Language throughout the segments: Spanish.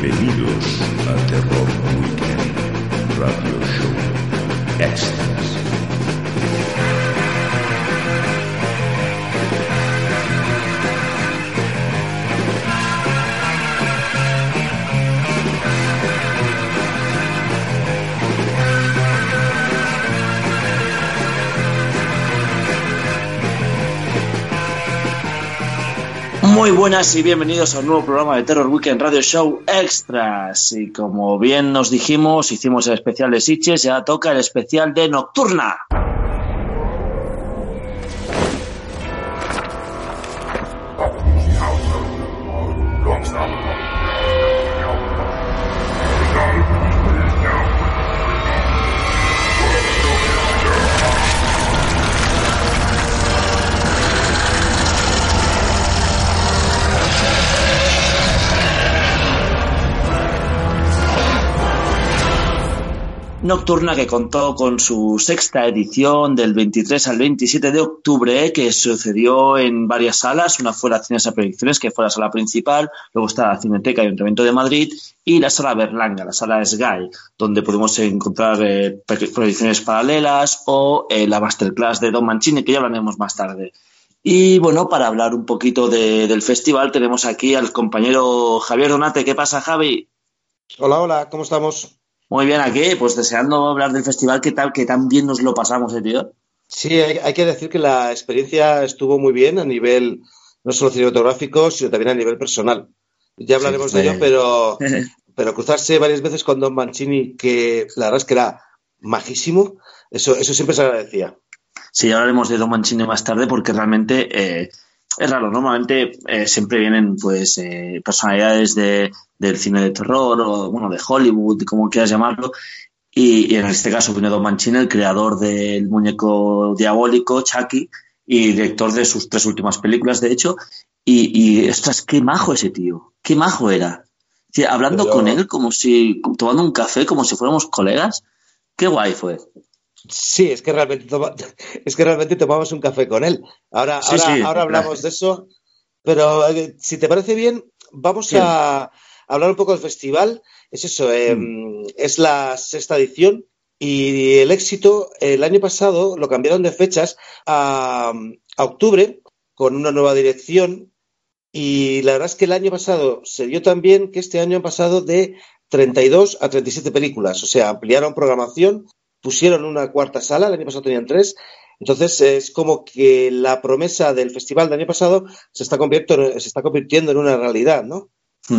Terror buenas y bienvenidos a un nuevo programa de Terror Weekend Radio Show Extras. Y como bien nos dijimos, hicimos el especial de Sitches, ya toca el especial de Nocturna. Nocturna que contó con su sexta edición del 23 al 27 de octubre, que sucedió en varias salas. Una fue la Cines a Proyecciones, que fue la sala principal, luego está la Cineteca y Ayuntamiento de Madrid, y la sala Berlanga, la sala Sky, donde pudimos encontrar eh, proyecciones paralelas o eh, la masterclass de Don Mancini, que ya hablaremos más tarde. Y bueno, para hablar un poquito de- del festival, tenemos aquí al compañero Javier Donate. ¿Qué pasa, Javi? Hola, hola, ¿cómo estamos? Muy bien, aquí, pues deseando hablar del festival, ¿qué tal? Que tan bien nos lo pasamos, eh, tío. Sí, hay, hay que decir que la experiencia estuvo muy bien a nivel no solo cinematográfico, sino también a nivel personal. Ya hablaremos de ello, pero, pero cruzarse varias veces con Don Mancini, que la verdad es que era majísimo, eso, eso siempre se agradecía. Sí, hablaremos de Don Mancini más tarde porque realmente eh, es raro. Normalmente eh, siempre vienen pues eh, personalidades de, del cine de terror o bueno de Hollywood, como quieras llamarlo. Y, y en este caso vino Don Mancini, el creador del muñeco diabólico, Chucky, y director de sus tres últimas películas, de hecho. Y, y ostras, qué majo ese tío, qué majo era. Hablando Pero- con él como si, tomando un café, como si fuéramos colegas, qué guay fue. Sí, es que realmente, toma- es que realmente tomamos un café con él. Ahora, Sí, ahora, sí. ahora hablamos de eso, pero eh, si te parece bien, vamos Bien. a hablar un poco del festival. Es eso, eh, es la sexta edición y el éxito, el año pasado lo cambiaron de fechas a, a octubre con una nueva dirección y la verdad es que el año pasado se dio tan bien que este año han pasado de 32 a 37 películas, o sea, ampliaron programación pusieron una cuarta sala, el año pasado tenían tres, entonces es como que la promesa del festival del año pasado se está convirtiendo, se está convirtiendo en una realidad, ¿no?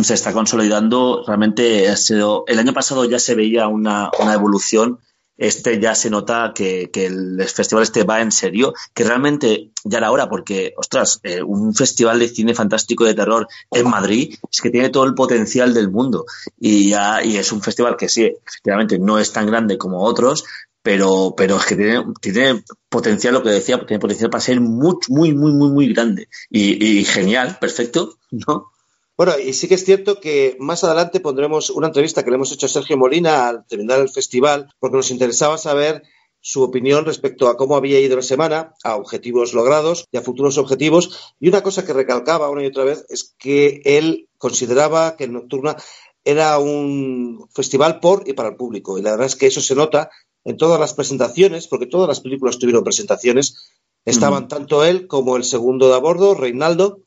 se está consolidando. Realmente ha sido, el año pasado ya se veía una, una evolución. Este ya se nota que, el festival este va en serio, que realmente ya era hora, porque, ostras, eh, un festival de cine fantástico de terror en Madrid es que tiene todo el potencial del mundo. Y, ya, y es un festival que sí, efectivamente no es tan grande como otros, pero, pero es que tiene, tiene potencial, lo que decía, tiene potencial para ser muy, muy, muy, muy, muy grande. Y, y genial, perfecto, ¿no? Bueno, y sí que es cierto que más adelante pondremos una entrevista que le hemos hecho a Sergio Molina al terminar el festival, porque nos interesaba saber su opinión respecto a cómo había ido la semana, a objetivos logrados y a futuros objetivos. Y una cosa que recalcaba una y otra vez es que él consideraba que el Nocturna era un festival por y para el público. Y la verdad es que eso se nota en todas las presentaciones, porque todas las películas tuvieron presentaciones. Estaban tanto él como el segundo de a bordo, Reinaldo,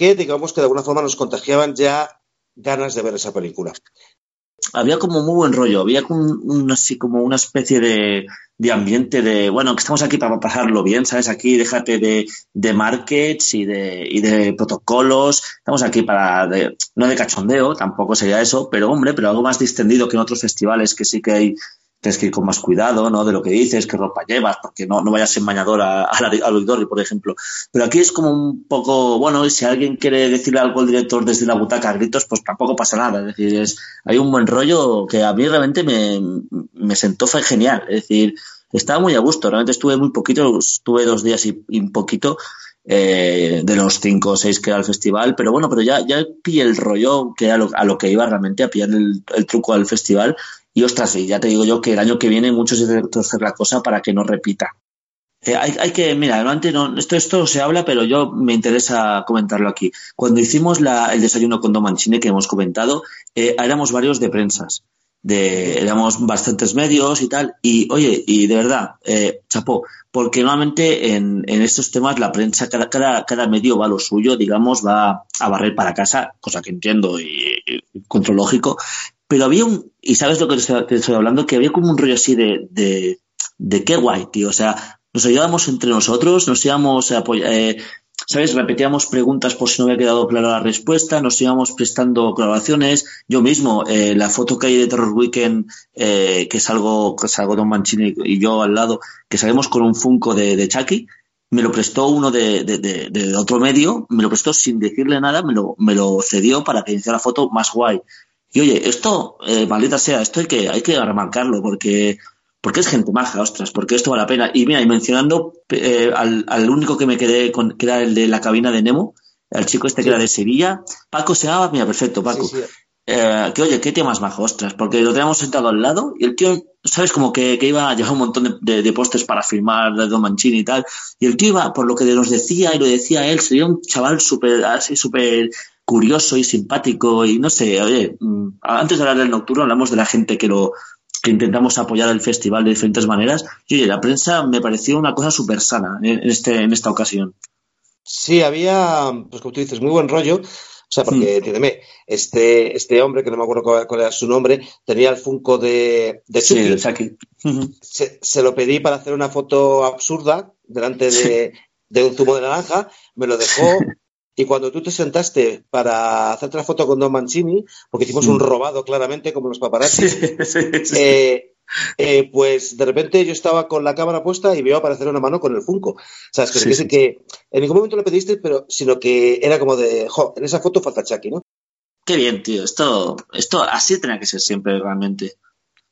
que digamos que de alguna forma nos contagiaban ya ganas de ver esa película. había como muy buen rollo, había así como una especie de, de, ambiente de, bueno, que estamos aquí para pasarlo bien, ¿sabes? Aquí déjate de, de markets y de, y de protocolos, estamos aquí para, no de cachondeo, tampoco sería eso, pero hombre, pero algo más distendido que en otros festivales que sí que hay tienes que ir con más cuidado, ¿no? De lo que dices, qué ropa llevas, porque no, no vayas en bañador al auditorio, por ejemplo. Pero aquí es como un poco, bueno, si alguien quiere decirle algo al director desde la butaca a gritos, pues tampoco pasa nada. Es decir, hay un buen rollo que a mí realmente me, me sentó, fue genial. Es decir, estaba muy a gusto. Realmente estuve muy poquito, estuve dos días y, un poquito. Eh, de los cinco o seis que era el festival, pero bueno, pero ya, ya pillé el rollo que era a lo que iba realmente a pillar el, el truco al festival y ostras, y ya te digo yo que el año que viene muchos de hacer la cosa para que no repita. Eh, hay, hay, que, mira, antes no, esto, esto se habla, pero yo me interesa comentarlo aquí. Cuando hicimos la, el desayuno con Domancini que hemos comentado, eh, éramos varios de prensas, de, éramos bastantes medios y tal, y oye, y de verdad, eh, chapó, porque normalmente en, en, estos temas la prensa, cada, cada, cada medio va a lo suyo, digamos, va a barrer para casa, cosa que entiendo y, y control lógico, pero había un, y sabes lo que te estoy, hablando, que había como un rollo así de, de, de qué guay, tío. O sea, nos ayudábamos entre nosotros, nos íbamos a eh, ¿sabes? Repetíamos preguntas por si no había quedado clara la respuesta, nos íbamos prestando colaboraciones. Yo mismo, eh, la foto que hay de Terror Weekend, eh, que salgo, que salgo Don Mancini y yo al lado, que salimos con un Funko de, de Chucky, me lo prestó uno de, de, de, de, otro medio, me lo prestó sin decirle nada, me lo, me lo cedió para que hiciera la foto más guay. Y oye, esto, eh, maldita sea, esto hay que, hay que remarcarlo porque, porque es gente maja, ostras, porque esto vale la pena. Y mira, y mencionando eh, al, al, único que me quedé con, que era el de la cabina de Nemo, el chico este que era de Sevilla, Paco se llama, mira, perfecto, Paco. Sí, sí. Eh, que oye, qué tío más majo, ostras, porque lo teníamos sentado al lado y el tío, sabes, como que, que iba a llevar un montón de, de, de postes para firmar de Don Mancini y tal, y el tío iba, por lo que nos decía y lo decía él, sería un chaval súper, así súper curioso y simpático y no sé, oye, mm, antes de hablar del nocturno hablamos de la gente que lo que intentamos apoyar el festival de diferentes maneras y oye, la prensa me pareció una cosa súper sana en, este, en esta ocasión. Sí, había, pues como tú dices, muy buen rollo. O sea, porque, hmm. entiéndeme, este, este hombre, que no me acuerdo cuál, cuál, era su nombre, tenía el Funko de, de Chucky. Sí, Chucky. Se, se, lo pedí para hacer una foto absurda delante de, sí. de un zumo de naranja, me lo dejó, Y cuando tú te sentaste para hacerte la foto con Don Mancini, porque hicimos un robado claramente, como los paparazzi, sí, sí, sí. Eh, eh, pues de repente yo estaba con la cámara puesta y veo aparecer una mano con el Funko. ¿Sabes? Que, que, que en ningún momento le pediste, pero sino que era como de, jo, en esa foto falta Chucky, ¿no? Qué bien, tío. Esto, esto así tenía que ser siempre, realmente.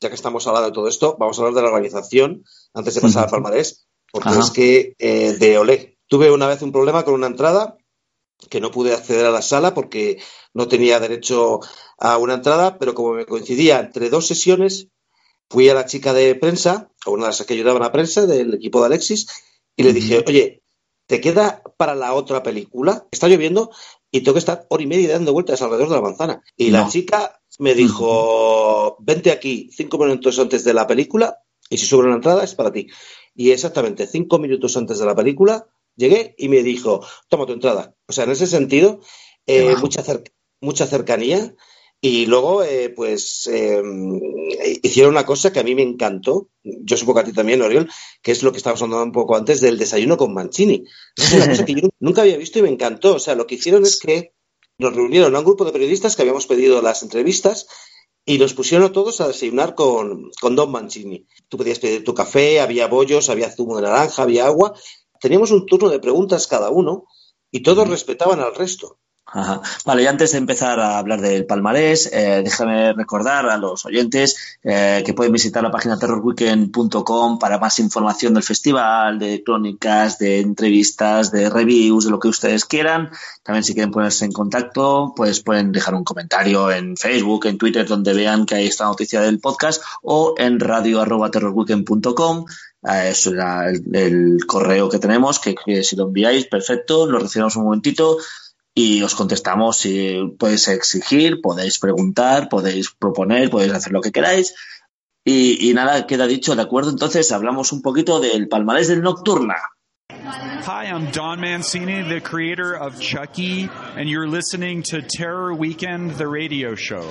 Ya que estamos hablando de todo esto, vamos a hablar de la organización antes de pasar al palmarés, porque Ajá. es que eh, de Olé. Tuve una vez un problema con una entrada que no pude acceder a la sala porque no tenía derecho a una entrada, pero como me coincidía entre dos sesiones, fui a la chica de prensa, a una de las que ayudaban a prensa del equipo de Alexis, y le dije, oye, ¿te queda para la otra película? Está lloviendo y tengo que estar hora y media dando vueltas alrededor de la manzana. Y no. la chica me dijo, vente aquí cinco minutos antes de la película y si sobra una entrada es para ti. Y exactamente cinco minutos antes de la película Llegué y me dijo, toma tu entrada. O sea, en ese sentido, eh, mucha, cer mucha cercanía. Y luego, eh, pues, eh, hicieron una cosa que a mí me encantó, yo supongo que a ti también, Oriol, que es lo que estábamos hablando un poco antes del desayuno con Mancini. Es una cosa que yo nunca había visto y me encantó. O sea, lo que hicieron es que nos reunieron a un grupo de periodistas que habíamos pedido las entrevistas y nos pusieron a todos a desayunar con, con Don Mancini. Tú podías pedir tu café, había bollos, había zumo de naranja, había agua, teníamos un turno de preguntas cada uno y todos respetaban al resto. Ajá. Vale, y antes de empezar a hablar del palmarés, eh, déjame recordar a los oyentes eh, que pueden visitar la página terrorweekend.com para más información del festival, de crónicas, de entrevistas, de reviews, de lo que ustedes quieran. También si quieren ponerse en contacto, pues pueden dejar un comentario en Facebook, en Twitter, donde vean que hay esta noticia del podcast, o en radio.terrorweekend.com Eso era el, correo que tenemos, que, si lo enviáis, perfecto, lo recibimos un momentito y os contestamos si podéis exigir, podéis preguntar, podéis proponer, podéis hacer lo que queráis. Y, y nada, queda dicho, ¿de acuerdo? Entonces hablamos un poquito del palmarés del Nocturna. Hi, I'm Don Mancini, the creator of Chucky, and you're listening to Terror Weekend, the radio show.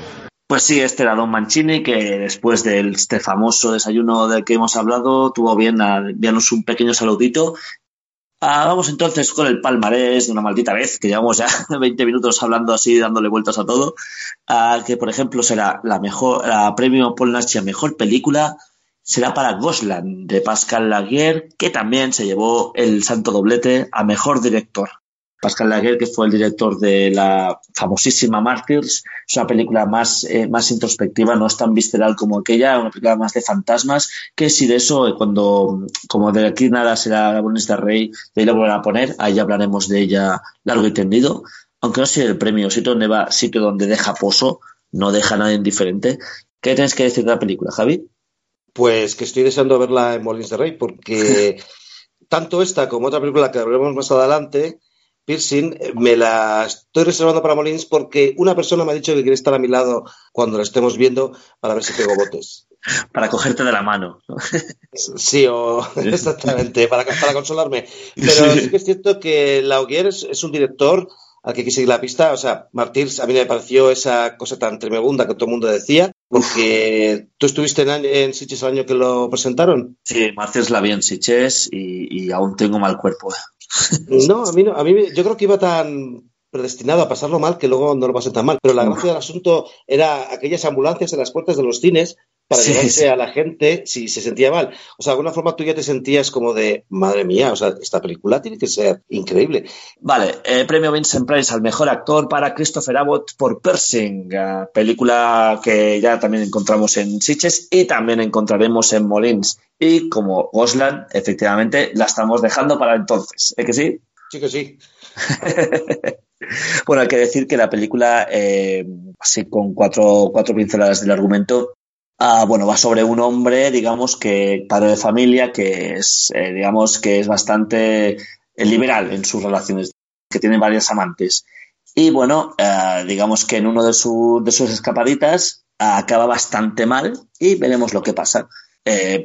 Pues sí, este era Don Mancini, que después de este famoso desayuno del que hemos hablado, tuvo bien a enviarnos un pequeño saludito. Ah, vamos entonces con el palmarés de una maldita vez, que llevamos ya 20 minutos hablando así, dándole vueltas a todo. Ah, que, por ejemplo, será la mejor, la premio Paul Nash a mejor película, será para Gosland, de Pascal Laguerre, que también se llevó el santo doblete a mejor director. Pascal Laguerre, que fue el director de la famosísima Martyrs, es una película más, eh, más introspectiva, no es tan visceral como aquella, una película más de fantasmas, que si de eso, eh, cuando, como de aquí nada será la bonita Rey, de ahí la volverán a poner, ahí hablaremos de ella largo y tendido, aunque no sea el premio, sitio donde va, sitio donde deja pozo, no deja a nadie indiferente. ¿Qué tienes que decir de la película, Javi? Pues que estoy deseando verla en Molins de Rey, porque tanto esta como otra película que veremos más adelante, Piercing, me la estoy reservando para Molins porque una persona me ha dicho que quiere estar a mi lado cuando la estemos viendo para ver si pego botes. Para cogerte de la mano. ¿no? Sí, o exactamente, para, para consolarme. Pero sí que es cierto que Laugier es, es un director al que que seguir la pista. O sea, Martyrs a mí me pareció esa cosa tan tremenda que todo el mundo decía, porque tú estuviste en, en Sitges el año que lo presentaron. Sí, Martyrs la vi en Sitges y, y aún tengo mal cuerpo. No, a mí no, a mí me- yo creo que iba tan predestinado a pasarlo mal que luego no lo pasé tan mal. Pero la gracia del asunto era aquellas ambulancias en las puertas de los cines para Sí, llevarse sí. a la gente si se sentía mal. O sea, de alguna forma tú ya te sentías como de, madre mía, o sea, esta película tiene que ser increíble. Vale, eh, premio Vincent Price al mejor actor para Christopher Abbott por Pershing, eh, película que ya también encontramos en Sitges y también encontraremos en Molins. Y como Gosland, efectivamente, la estamos dejando para entonces. ¿Es que sí? Sí que sí. Bueno, hay que decir que la película, eh, así con cuatro, cuatro pinceladas del argumento, ah, bueno, va sobre un hombre, digamos, que padre de familia, que es, eh, digamos, que es bastante eh, liberal en sus relaciones, que tiene varias amantes. Y bueno, eh, digamos que en uno de, su- de sus escapaditas ah, acaba bastante mal y veremos lo que pasa.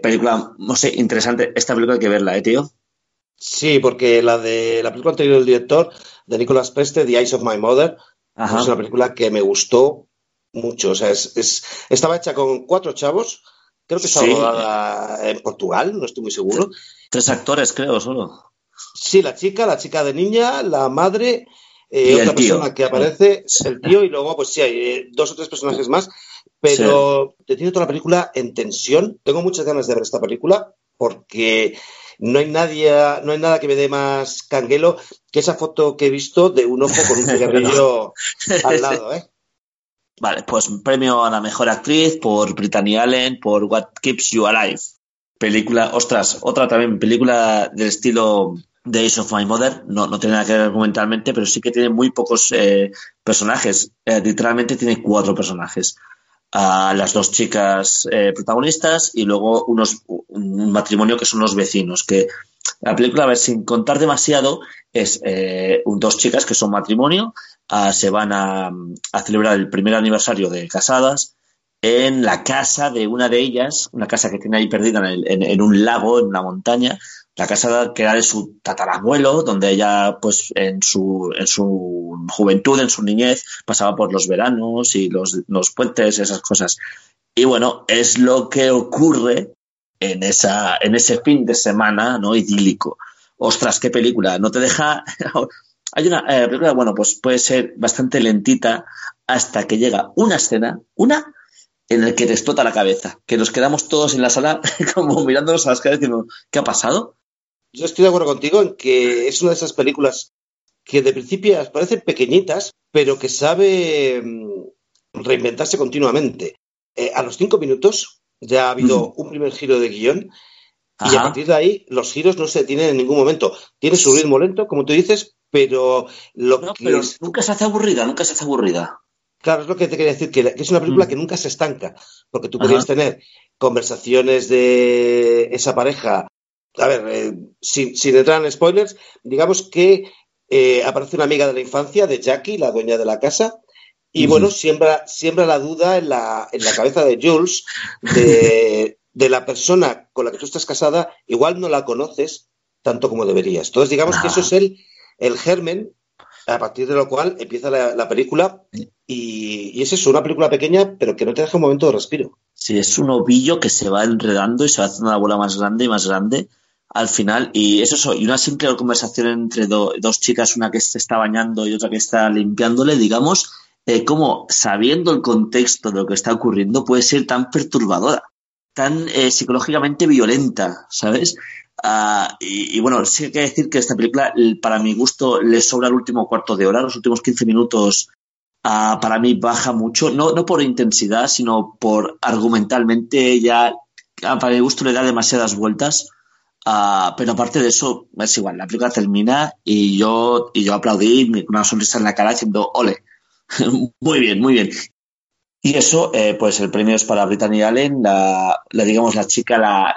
Película, no sé, interesante. Esta película hay que verla, ¿eh, tío? Sí, porque la de la película anterior del director, de Nicolas Peste, The Eyes of My Mother, Ajá. es una película que me gustó mucho. O sea, es, es- estaba hecha con cuatro chavos. Creo que estaba Sí. rodada en Portugal, no estoy muy seguro. Tres actores, creo, solo. Sí, la chica, la chica de niña, la madre, eh, otra tío. persona que aparece, el tío, y luego, pues sí, hay eh, dos o tres personajes más. Pero te tiene toda la película en tensión. Tengo muchas ganas de ver esta película porque no hay nadie, no hay nada que me dé más canguelo que esa foto que he visto de un ojo con un cigarrillo al lado, ¿eh? Vale, pues premio a la mejor actriz por Brittany Allen por What Keeps You Alive. Película, ostras, otra también película del estilo Days of My Mother. No, no tiene nada que ver argumentalmente, pero sí que tiene muy pocos eh, personajes. Eh, literalmente tiene cuatro personajes. A las dos chicas eh, protagonistas y luego unos, un matrimonio que son los vecinos. Que la película, a ver, sin contar demasiado, es eh, un- dos chicas que son matrimonio, ah, se van a, celebrar el primer aniversario de casadas en la casa de una de ellas, una casa que tiene ahí perdida en un lago, en una montaña, la casa que era de su tatarabuelo, donde ella, pues, en su, en su juventud, en su niñez, pasaba por los veranos y los, los puentes, esas cosas. Y bueno, es lo que ocurre en, esa, en ese fin de semana, ¿no? Idílico. Ostras, qué película. No te deja. Hay una eh, película, bueno, pues puede ser bastante lentita hasta que llega una escena, una en el que te explota la cabeza, que nos quedamos todos en la sala como mirándonos a las caras diciendo, ¿qué ha pasado? Yo estoy de acuerdo contigo en que es una de esas películas que de principio parecen pequeñitas, pero que sabe mm, reinventarse continuamente. Eh, a los cinco minutos ya ha habido un primer giro de guion y a partir de ahí los giros no se detienen en ningún momento. Tiene su ritmo lento, como tú dices, pero lo No, que pero es, nunca se hace aburrida, nunca se hace aburrida. claro, es lo que te quería decir, que, es una película Mm. que nunca se estanca, porque tú Ajá. podrías tener conversaciones de esa pareja, a ver, eh, sin, sin entrar en spoilers, digamos que eh, aparece una amiga de la infancia, de Jackie, la dueña de la casa, y bueno, siembra, siembra la duda en la, en la cabeza de Jules de, de la persona con la que tú estás casada, igual no la conoces tanto como deberías. Entonces, digamos que eso es el, el germen A partir de lo cual empieza la, la película y, y, es eso, una película pequeña, pero que no te deja un momento de respiro. Sí, es un ovillo que se va enredando y se va haciendo una bola más grande y más grande al final. Y eso, y una simple conversación entre do, dos chicas, una que se está bañando y otra que está limpiándole, digamos, eh, como sabiendo el contexto de lo que está ocurriendo puede ser tan perturbadora, tan eh, psicológicamente violenta, ¿sabes? Uh, y, bueno, sí hay que decir que esta película, para mi gusto, le sobra el último cuarto de hora, los últimos 15 minutos uh, para mí baja mucho, no, no por intensidad, sino por argumentalmente ya, para mi gusto le da demasiadas vueltas. Uh, pero aparte de eso, es igual, la película termina y yo, y yo aplaudí con una sonrisa en la cara diciendo, ole, muy bien, muy bien. Y eso, eh, pues el premio es para Brittany Allen, la, digamos, la chica, la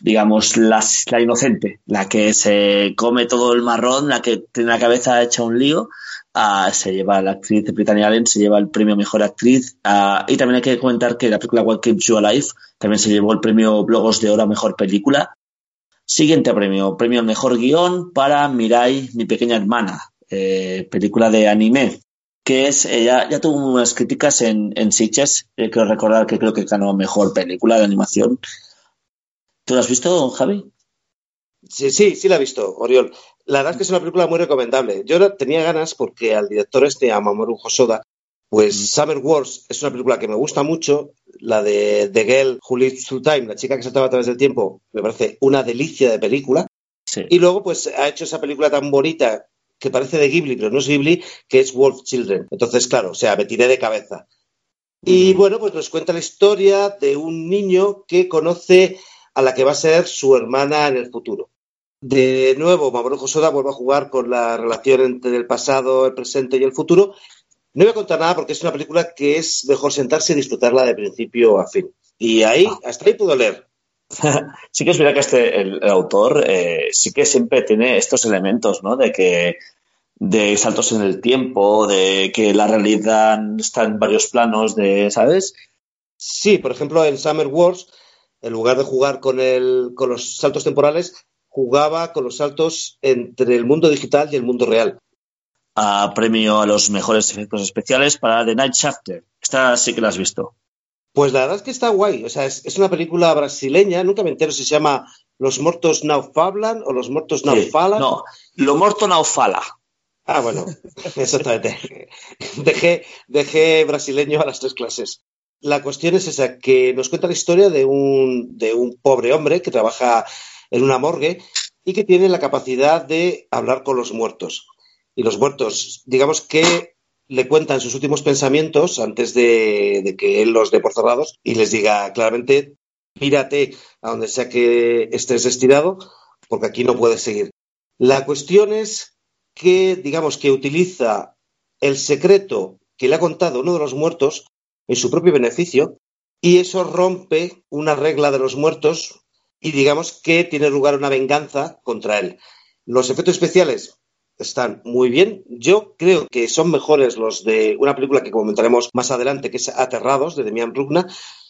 digamos, la, inocente, la que se come todo el marrón, la que tiene la cabeza hecha un lío, uh, se lleva la actriz de Brittany Allen, se lleva el premio Mejor Actriz. Uh, y también hay que comentar que la película What Keeps You Alive también se llevó el premio Blogos de Oro Mejor Película. Siguiente premio, premio Mejor Guión para Mirai, mi pequeña hermana, eh, película de anime que es, eh, ya, tuvo unas críticas en, en Sitges, eh, recordar que creo que ganó mejor película de animación. ¿Tú la has visto, Javi? Sí, sí, sí la he visto, Oriol. La verdad es que es una película muy recomendable. Yo tenía ganas porque al director este, a Mamoru Hosoda, pues mm. Summer Wars es una película que me gusta mucho. La de The Girl Who Lives Through Time, la chica que saltaba a través del tiempo, me parece una delicia de película. Sí. Y luego, pues ha hecho esa película tan bonita que parece de Ghibli, pero no es Ghibli, que es Wolf Children. Entonces, claro, o sea, me tiré de cabeza. Y bueno, pues nos cuenta la historia de un niño que conoce a la que va a ser su hermana en el futuro. De nuevo, Mamoru Hosoda vuelve a jugar con la relación entre el pasado, el presente y el futuro. No voy a contar nada porque es una película que es mejor sentarse y disfrutarla de principio a fin. Y ahí, hasta ahí puedo leer. sí que es verdad que este, el, el autor eh, sí que siempre tiene estos elementos, ¿no? De que de saltos en el tiempo, de que la realidad está en varios planos, de, ¿sabes? Sí, por ejemplo, en Summer Wars, en lugar de jugar con, el, con los saltos temporales, jugaba con los saltos entre el mundo digital y el mundo real. A premio a los mejores efectos especiales para The Night Shafter. Esta sí que la has visto. Pues la verdad es que está guay. O sea, es, es, una película brasileña. Nunca me entero si se llama Los Mortos Now Fablan o Los Mortos Now Sí, no, Lo Morto Now Fala. Ah, bueno, exactamente. Dejé, dejé brasileño a las tres clases. La cuestión es esa, que nos cuenta la historia de un, de un pobre hombre que trabaja en una morgue y que tiene la capacidad de hablar con los muertos. Y los muertos, digamos que le cuentan sus últimos pensamientos antes de, de que él los dé por cerrados y les diga claramente, pírate a donde sea que estés destinado, porque aquí no puedes seguir. La cuestión es que, digamos, que utiliza el secreto que le ha contado uno de los muertos en su propio beneficio y eso rompe una regla de los muertos y digamos que tiene lugar una venganza contra él. Los efectos especiales están muy bien. Yo creo que son mejores los de una película que comentaremos más adelante, que es Aterrados, de Demian Brugna.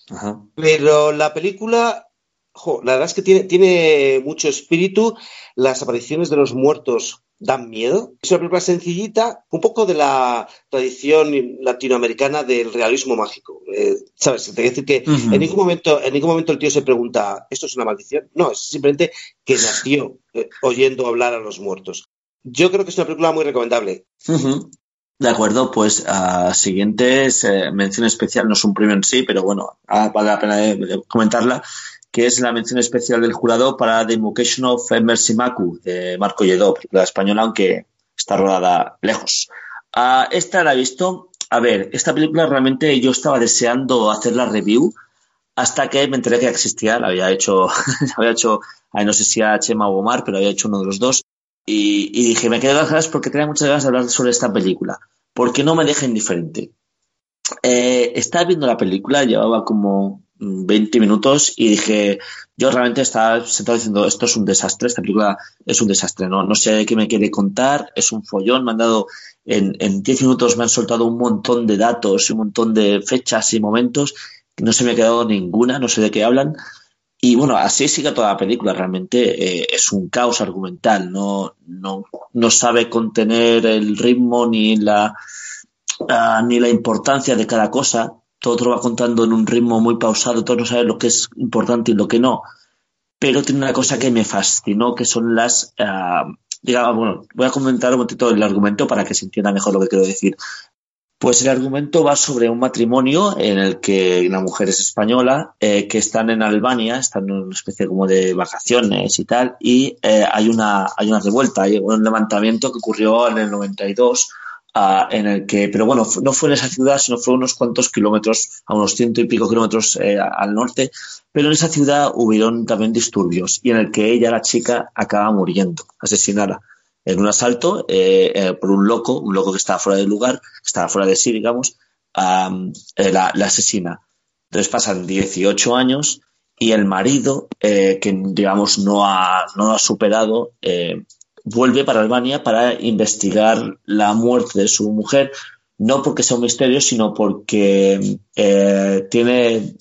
Ajá. Pero la película, jo, la verdad es que tiene, tiene mucho espíritu. Las apariciones de los muertos dan miedo. Es una película sencillita, un poco de la tradición latinoamericana del realismo mágico. Eh, ¿Sabes? Te decir que Uh -huh. en ningún momento, en ningún momento el tío se pregunta, ¿esto es una maldición? No, es simplemente que nació eh, oyendo hablar a los muertos. Yo creo que es una película muy recomendable. Uh -huh. De acuerdo, pues uh, siguientes, eh, mención especial, no es un premio en sí, pero bueno, vale la pena de, de comentarla, que es la mención especial del jurado para The Invocation of Mercy Maku, de Marco Lledó, película española, aunque está rodada lejos. Uh, esta la he visto. A ver, esta película realmente yo estaba deseando hacer la review hasta que me enteré que existía, la había hecho, había hecho, no sé si a Chema o Omar, pero había hecho uno de los dos. Y, y, dije, me quedé las ganas porque tenía muchas ganas de hablar sobre esta película, porque no me deja indiferente. Eh, estaba viendo la película, llevaba como 20 minutos y dije, yo realmente estaba sentado diciendo, esto es un desastre, esta película es un desastre, no, no sé qué me quiere contar, es un follón, me han dado, en, en 10 minutos me han soltado un montón de datos y un montón de fechas y momentos, no se me ha quedado ninguna, no sé de qué hablan. Y bueno, así sigue toda la película. Realmente eh, es un caos argumental. No, no, no sabe contener el ritmo ni la, uh, ni la importancia de cada cosa. Todo lo va contando en un ritmo muy pausado. Todo no sabe lo que es importante y lo que no. Pero tiene una cosa que me fascinó, que son las. Uh, digamos, bueno, voy a comentar un momentito el argumento para que se entienda mejor lo que quiero decir. Pues el argumento va sobre un matrimonio en el que la mujer es española, eh, que están en Albania, están en una especie como de vacaciones y tal, y eh, hay, una, hay una revuelta, hay un levantamiento que ocurrió en el 92, uh, en el que, pero bueno, no fue en esa ciudad, sino fue unos cuantos kilómetros, a unos ciento y pico kilómetros eh, al norte, pero en esa ciudad hubieron también disturbios y en el que ella, la chica, acaba muriendo, asesinada en un asalto eh, eh, por un loco, un loco que estaba fuera del lugar, estaba fuera de sí, digamos, eh, la, la, asesina. Entonces pasan 18 años y el marido, que digamos no ha, no ha superado, vuelve para Albania para investigar la muerte de su mujer, no porque sea un misterio, sino porque tiene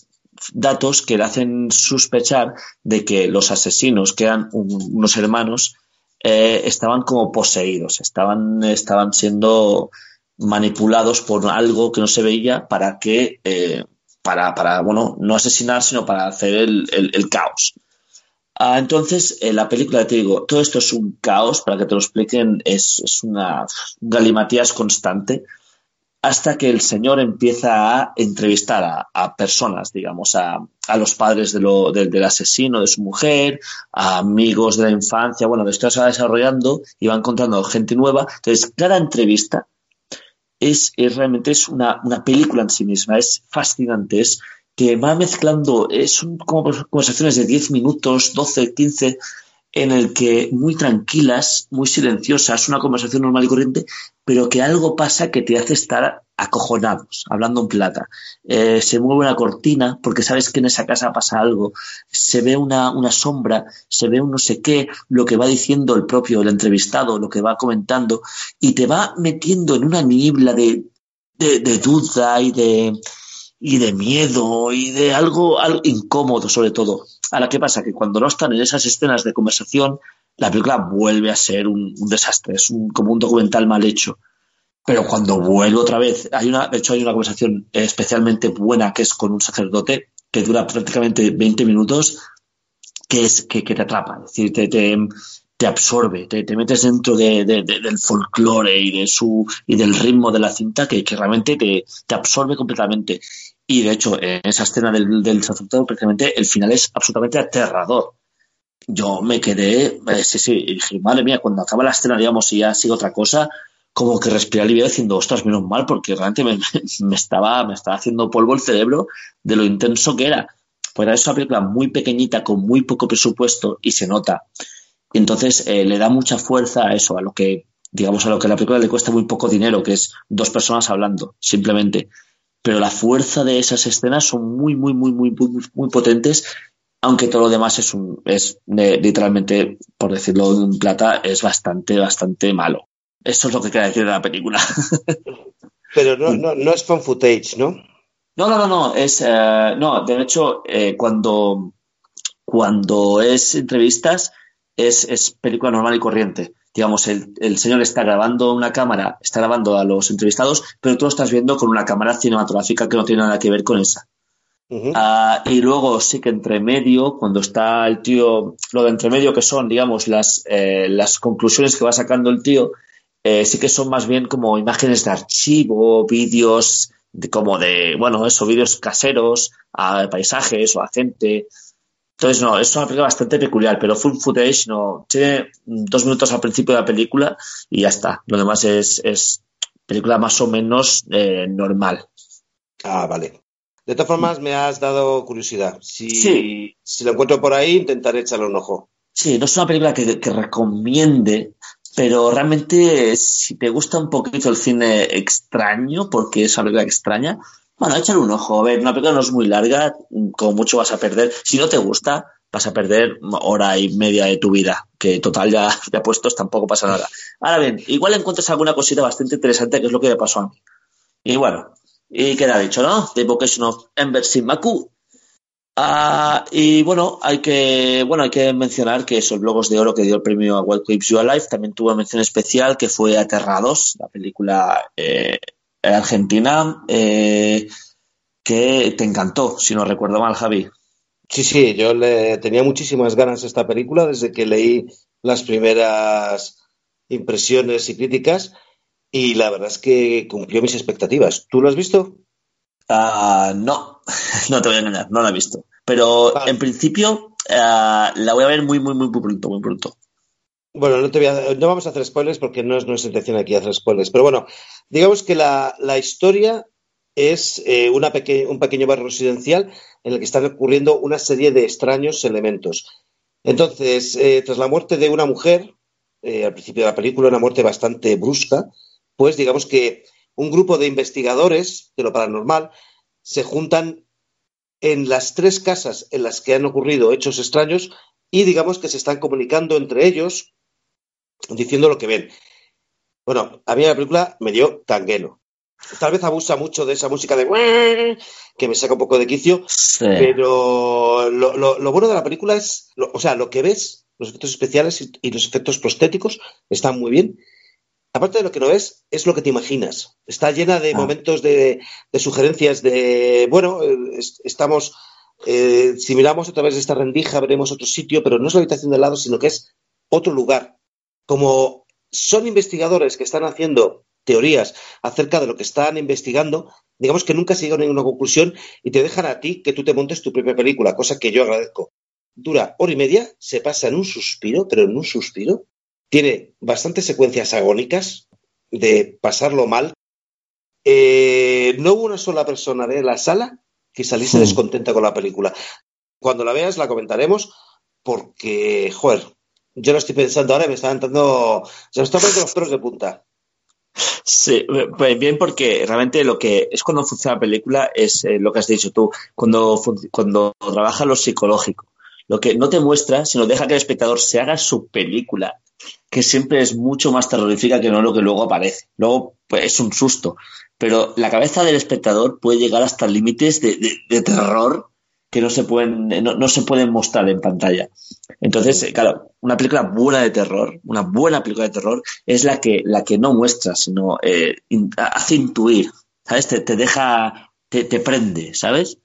datos que le hacen sospechar de que los asesinos, que eran un, unos hermanos, eh, estaban como poseídos, estaban, estaban siendo manipulados por algo que no se veía para que, eh, para, bueno, no asesinar, sino para hacer el caos. Ah, entonces, en la película, te digo, todo esto es un caos, para que te lo expliquen, es, es una galimatías constante hasta que el señor empieza a entrevistar a, personas, digamos, a, a los padres del asesino, de su mujer, a amigos de la infancia. Bueno, esto se va desarrollando y va encontrando gente nueva. Entonces, cada entrevista es, es realmente es una, una, película en sí misma, es fascinante, es que va mezclando, son como conversaciones de 10 minutos, 12, 15, en el que muy tranquilas, muy silenciosas, una conversación normal y corriente, pero que algo pasa que te hace estar acojonados, hablando en plata. Eh, se mueve una cortina porque sabes que en esa casa pasa algo, se ve una, una, sombra, se ve un no sé qué, lo que va diciendo el propio, el entrevistado, lo que va comentando, y te va metiendo en una niebla de, de, de duda y de, y de miedo y de algo, algo incómodo sobre todo. Ahora, ¿qué pasa? Que cuando no están en esas escenas de conversación, la película vuelve a ser un, desastre, es como un documental mal hecho. Pero cuando vuelve otra vez, hay una, de hecho hay una conversación especialmente buena que es con un sacerdote que dura prácticamente 20 minutos, que es que, te atrapa, es decir, te, te, absorbe, te, te, metes dentro de, de, de, del folclore y de su y del ritmo de la cinta que, que realmente te, te, absorbe completamente. Y de hecho, en esa escena del, del sacerdote, precisamente, el final es absolutamente aterrador. Yo me quedé, eh, sí, sí, y dije, madre mía, cuando acaba la escena, digamos, y ya sigue otra cosa, como que respiré alivio diciendo, ostras, menos mal, porque realmente me, me, estaba, me estaba haciendo polvo el cerebro de lo intenso que era. Pues es una película muy pequeñita, con muy poco presupuesto, y se nota. Entonces eh, le da mucha fuerza a eso, a lo que, digamos, a lo que la película le cuesta muy poco dinero, que es dos personas hablando, simplemente. Pero la fuerza de esas escenas son muy, muy, muy, muy, muy, muy potentes, aunque todo lo demás es un, es de, literalmente, por decirlo en plata, es bastante, bastante malo. Eso es lo que queda decir de la película. Pero no, no, no es fan footage, ¿no? No, no, no, no. Es, eh, no, de hecho, eh, cuando, cuando es entrevistas, es, es, película normal y corriente. Digamos, el, el, señor está grabando una cámara, está grabando a los entrevistados, pero tú lo estás viendo con una cámara cinematográfica que no tiene nada que ver con esa. Uh -huh. uh, y luego sí que entre medio, cuando está el tío, lo de entre medio que son, digamos, las, eh, las conclusiones que va sacando el tío, eh, sí que son más bien como imágenes de archivo, vídeos de, como de, bueno, eso, vídeos caseros, a paisajes o a gente. Entonces, no, es una película bastante peculiar, pero full footage no. Tiene dos minutos al principio de la película y ya está. Lo demás es, es película más o menos eh, normal. Ah, vale. De todas formas, me has dado curiosidad. Si, sí. si lo encuentro por ahí, intentaré echarle un ojo. Sí, no es una película que, que recomiende, pero realmente si te gusta un poquito el cine extraño, porque es una película extraña, bueno, échale un ojo. A ver, una película no es muy larga, como mucho vas a perder. Si no te gusta, vas a perder hora y media de tu vida, que total ya de apuestos tampoco pasa nada. Ahora bien, igual encuentras alguna cosita bastante interesante, que es lo que me pasó a mí. Y bueno, y queda dicho, ¿no? The Vocation of Ember Maku. Ah, y bueno, hay que bueno hay que mencionar que esos Logos de Oro que dio el premio a What Keeps You Alive también tuvo mención especial que fue Aterrados, la película eh, argentina eh, que te encantó, si no recuerdo mal, Javi. Sí, sí, yo le tenía muchísimas ganas a esta película desde que leí las primeras impresiones y críticas y la verdad es que cumplió mis expectativas. ¿Tú lo has visto? Ah, no, no te voy a engañar, no la he visto. Pero Vale. en principio ah, la voy a ver muy, muy, muy pronto, muy pronto. Bueno, no, te voy a- no vamos a hacer spoilers porque no es nuestra intención aquí hacer spoilers. Pero bueno, digamos que la, la historia es eh, una peque- un pequeño barrio residencial en el que están ocurriendo una serie de extraños elementos. Entonces, eh, tras la muerte de una mujer, eh, al principio de la película, una muerte bastante brusca, pues digamos que un grupo de investigadores de lo paranormal se juntan en las tres casas en las que han ocurrido hechos extraños y digamos que se están comunicando entre ellos diciendo lo que ven. Bueno, a mí la película me dio canguelo. Tal vez abusa mucho de esa música de que me saca un poco de quicio, Sí. pero lo, lo- lo bueno de la película es, lo- o sea, lo que ves, los efectos especiales y, y los efectos prostéticos están muy bien. Aparte de lo que no ves, es lo que te imaginas. Está llena de Ah. momentos de, de sugerencias de, bueno, eh, es- estamos, eh, si miramos a través de esta rendija veremos otro sitio, pero no es la habitación de al lado, sino que es otro lugar. Como son investigadores que están haciendo teorías acerca de lo que están investigando, digamos que nunca se llegan a ninguna conclusión y te dejan a ti que tú te montes tu propia película, cosa que yo agradezco. Dura hora y media, se pasa en un suspiro, pero en un suspiro. Tiene bastantes secuencias agónicas de pasarlo mal. Eh, no hubo una sola persona de la sala que saliese Hmm. descontenta con la película. Cuando la veas la comentaremos porque, joder, yo lo estoy pensando ahora me están entrando, se me están poniendo los pelos de punta. Sí, pues bien, porque realmente lo que es cuando funciona la película es eh, lo que has dicho tú, cuando, cuando trabaja lo psicológico. Lo que no te muestra, sino deja que el espectador se haga su película, que siempre es mucho más terrorífica que no lo que luego aparece. Luego, pues es un susto. Pero la cabeza del espectador puede llegar hasta límites de terror que no se pueden, no, se pueden mostrar en pantalla. Entonces, eh, claro, una película buena de terror, una buena película de terror, es la que, la que no muestra, sino eh, hace intuir, ¿sabes? Te, te deja, te, te prende, ¿sabes?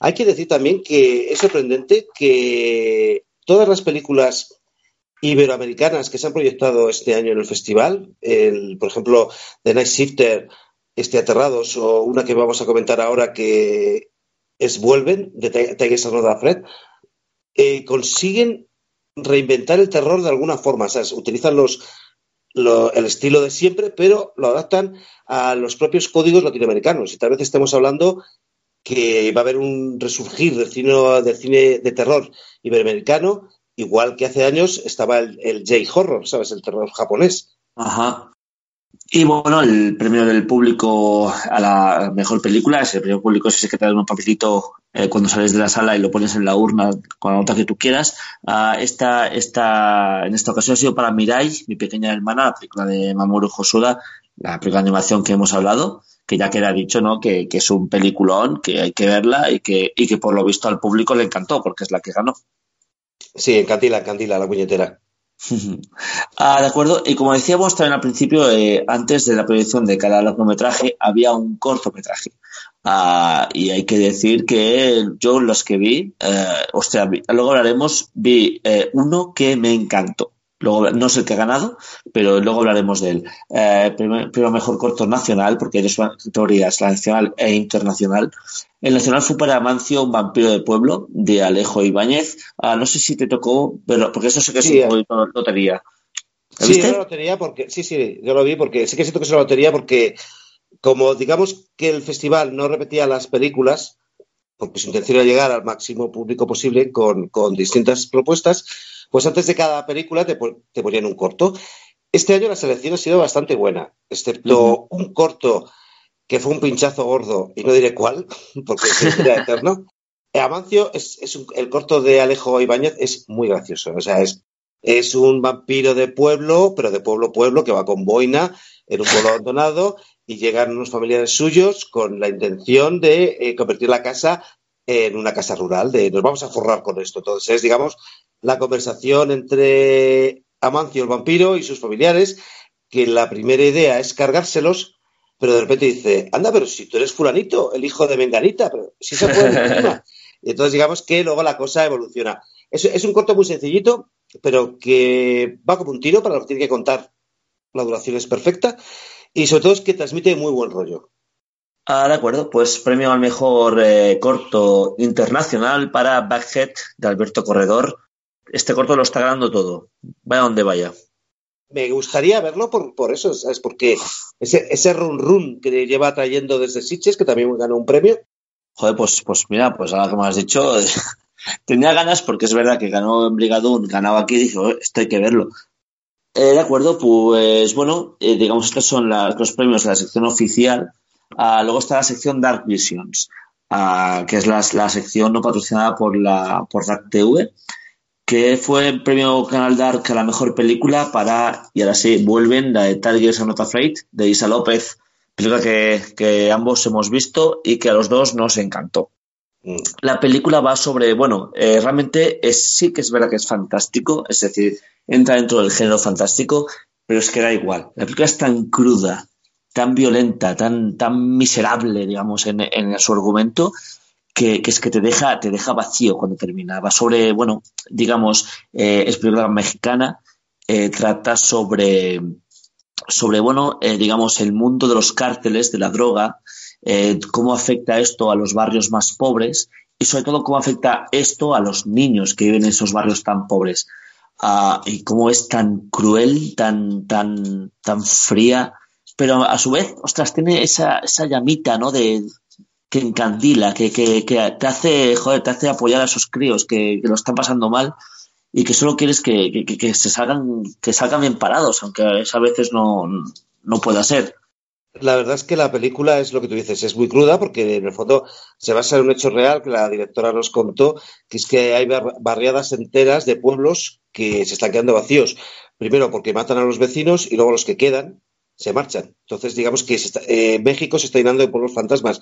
Hay que decir también que es sorprendente que todas las películas iberoamericanas que se han proyectado este año en el festival, el, por ejemplo, The Night Shifter, este Aterrados, o una que vamos a comentar ahora que es Vuelven, de Ti- Tigers Not Afraid, eh, consiguen reinventar el terror de alguna forma. Sea, utilizan los, lo- el estilo de siempre, pero lo adaptan a los propios códigos latinoamericanos. Y tal vez estemos hablando que va a haber un resurgir del cine, del cine de terror iberoamericano, igual que hace años estaba el, el J-horror, ¿sabes? El terror japonés. Ajá. Y bueno, el premio del público a la mejor película, ese premio público es ese que te dan un papelito eh, cuando sales de la sala y lo pones en la urna con la nota que tú quieras. Ah, esta, esta, en esta ocasión ha sido para Mirai, mi pequeña hermana, la película de Mamoru Hosoda, la película de animación que hemos hablado, que ya queda dicho, ¿no? Que, es un peliculón, que hay que verla y que, y que por lo visto al público le encantó, porque es la que ganó. Sí, encandila, encandila, la puñetera. Ah, de acuerdo. Y como decíamos también al principio, eh, antes de la proyección de cada largometraje, había un cortometraje. Ah, y hay que decir que yo los que vi, eh, ostras, luego hablaremos, vi eh, uno que me encantó. Luego, no sé el que ha ganado, pero luego hablaremos de él. Eh, primero, mejor corto nacional, porque hay dos categorías, la nacional e internacional. El nacional fue para Amancio, un vampiro de pueblo, de Alejo Ibáñez. Ah, no sé si te tocó, pero porque eso sé que es Sí, un poquito lotería. ¿Lo Sí, es la lotería porque, sí, sí, yo lo vi porque sí que siento que es una lotería porque como digamos que el festival no repetía las películas, porque su intención era llegar al máximo público posible con, con distintas propuestas, pues antes de cada película te, pon- te ponían un corto. Este año la selección ha sido bastante buena, excepto un corto que fue un pinchazo gordo, y no diré cuál, porque sería eterno. Amancio, es, es un- el corto de Alejo Ibáñez es muy gracioso, o sea, es, es un vampiro de pueblo, pero de pueblo a pueblo, que va con boina en un pueblo abandonado y llegan unos familiares suyos con la intención de eh, convertir la casa en una casa rural, de nos vamos a forrar con esto. Entonces es, digamos, la conversación entre Amancio el vampiro y sus familiares, que la primera idea es cargárselos, pero de repente dice, anda, pero si tú eres fulanito, el hijo de Menganita, pero si se puede Y entonces digamos que luego la cosa evoluciona. Es, es, un corto muy sencillito, pero que va como un tiro para lo que tiene que contar. La duración es perfecta y sobre todo es que transmite muy buen rollo. Ah, de acuerdo, pues premio al mejor eh, corto internacional para Backhead de Alberto Corredor. Este corto lo está ganando todo, vaya donde vaya. Me gustaría verlo por, por eso, ¿sabes? Porque ese, ese run run que lleva trayendo desde Sitges, que también ganó un premio. Joder, pues, pues mira, pues ahora que me has dicho, tenía ganas porque es verdad que ganó en Brigadón, ganaba aquí y dije, oh, esto hay que verlo. Eh, de acuerdo, pues bueno, eh, digamos estos son los premios de la sección oficial Uh, luego está la sección Dark Visions, uh, que es la, la, sección no patrocinada por la por Dark TV, que fue el premio Canal Dark a la mejor película para, y ahora sí, vuelven, la de Tigers Are Not Afraid, de Isa López, película que, que ambos hemos visto y que a los dos nos encantó. Mm. La película va sobre, bueno, eh, realmente es, sí que es verdad que es fantástico, es decir, entra dentro del género fantástico, pero es que da igual. La película es tan cruda, tan violenta, tan, tan miserable, digamos, en, en su argumento, que, es que te deja, te deja vacío cuando termina. Va sobre, bueno, digamos, eh, es película mexicana, eh, trata sobre, sobre, bueno, eh, digamos, el mundo de los cárteles, de la droga, cómo afecta esto a los barrios más pobres y sobre todo cómo afecta esto a los niños que viven en esos barrios tan pobres. Uh, y cómo es tan cruel, tan, tan, tan fría, pero a su vez, ostras, tiene esa, esa llamita, ¿no? De, que encandila, que, que, que, te hace, joder, te hace apoyar a esos críos que, lo están pasando mal y que solo quieres que, que, que, se salgan, que salgan bien parados, aunque a veces no, no pueda ser. La verdad es que la película es lo que tú dices, es muy cruda porque en el fondo se basa en un hecho real que la directora nos contó, que es que hay barriadas enteras de pueblos que se están quedando vacíos. Primero porque matan a los vecinos y luego los que quedan se marchan. Entonces, digamos que se está, eh, México se está llenando de pueblos fantasmas.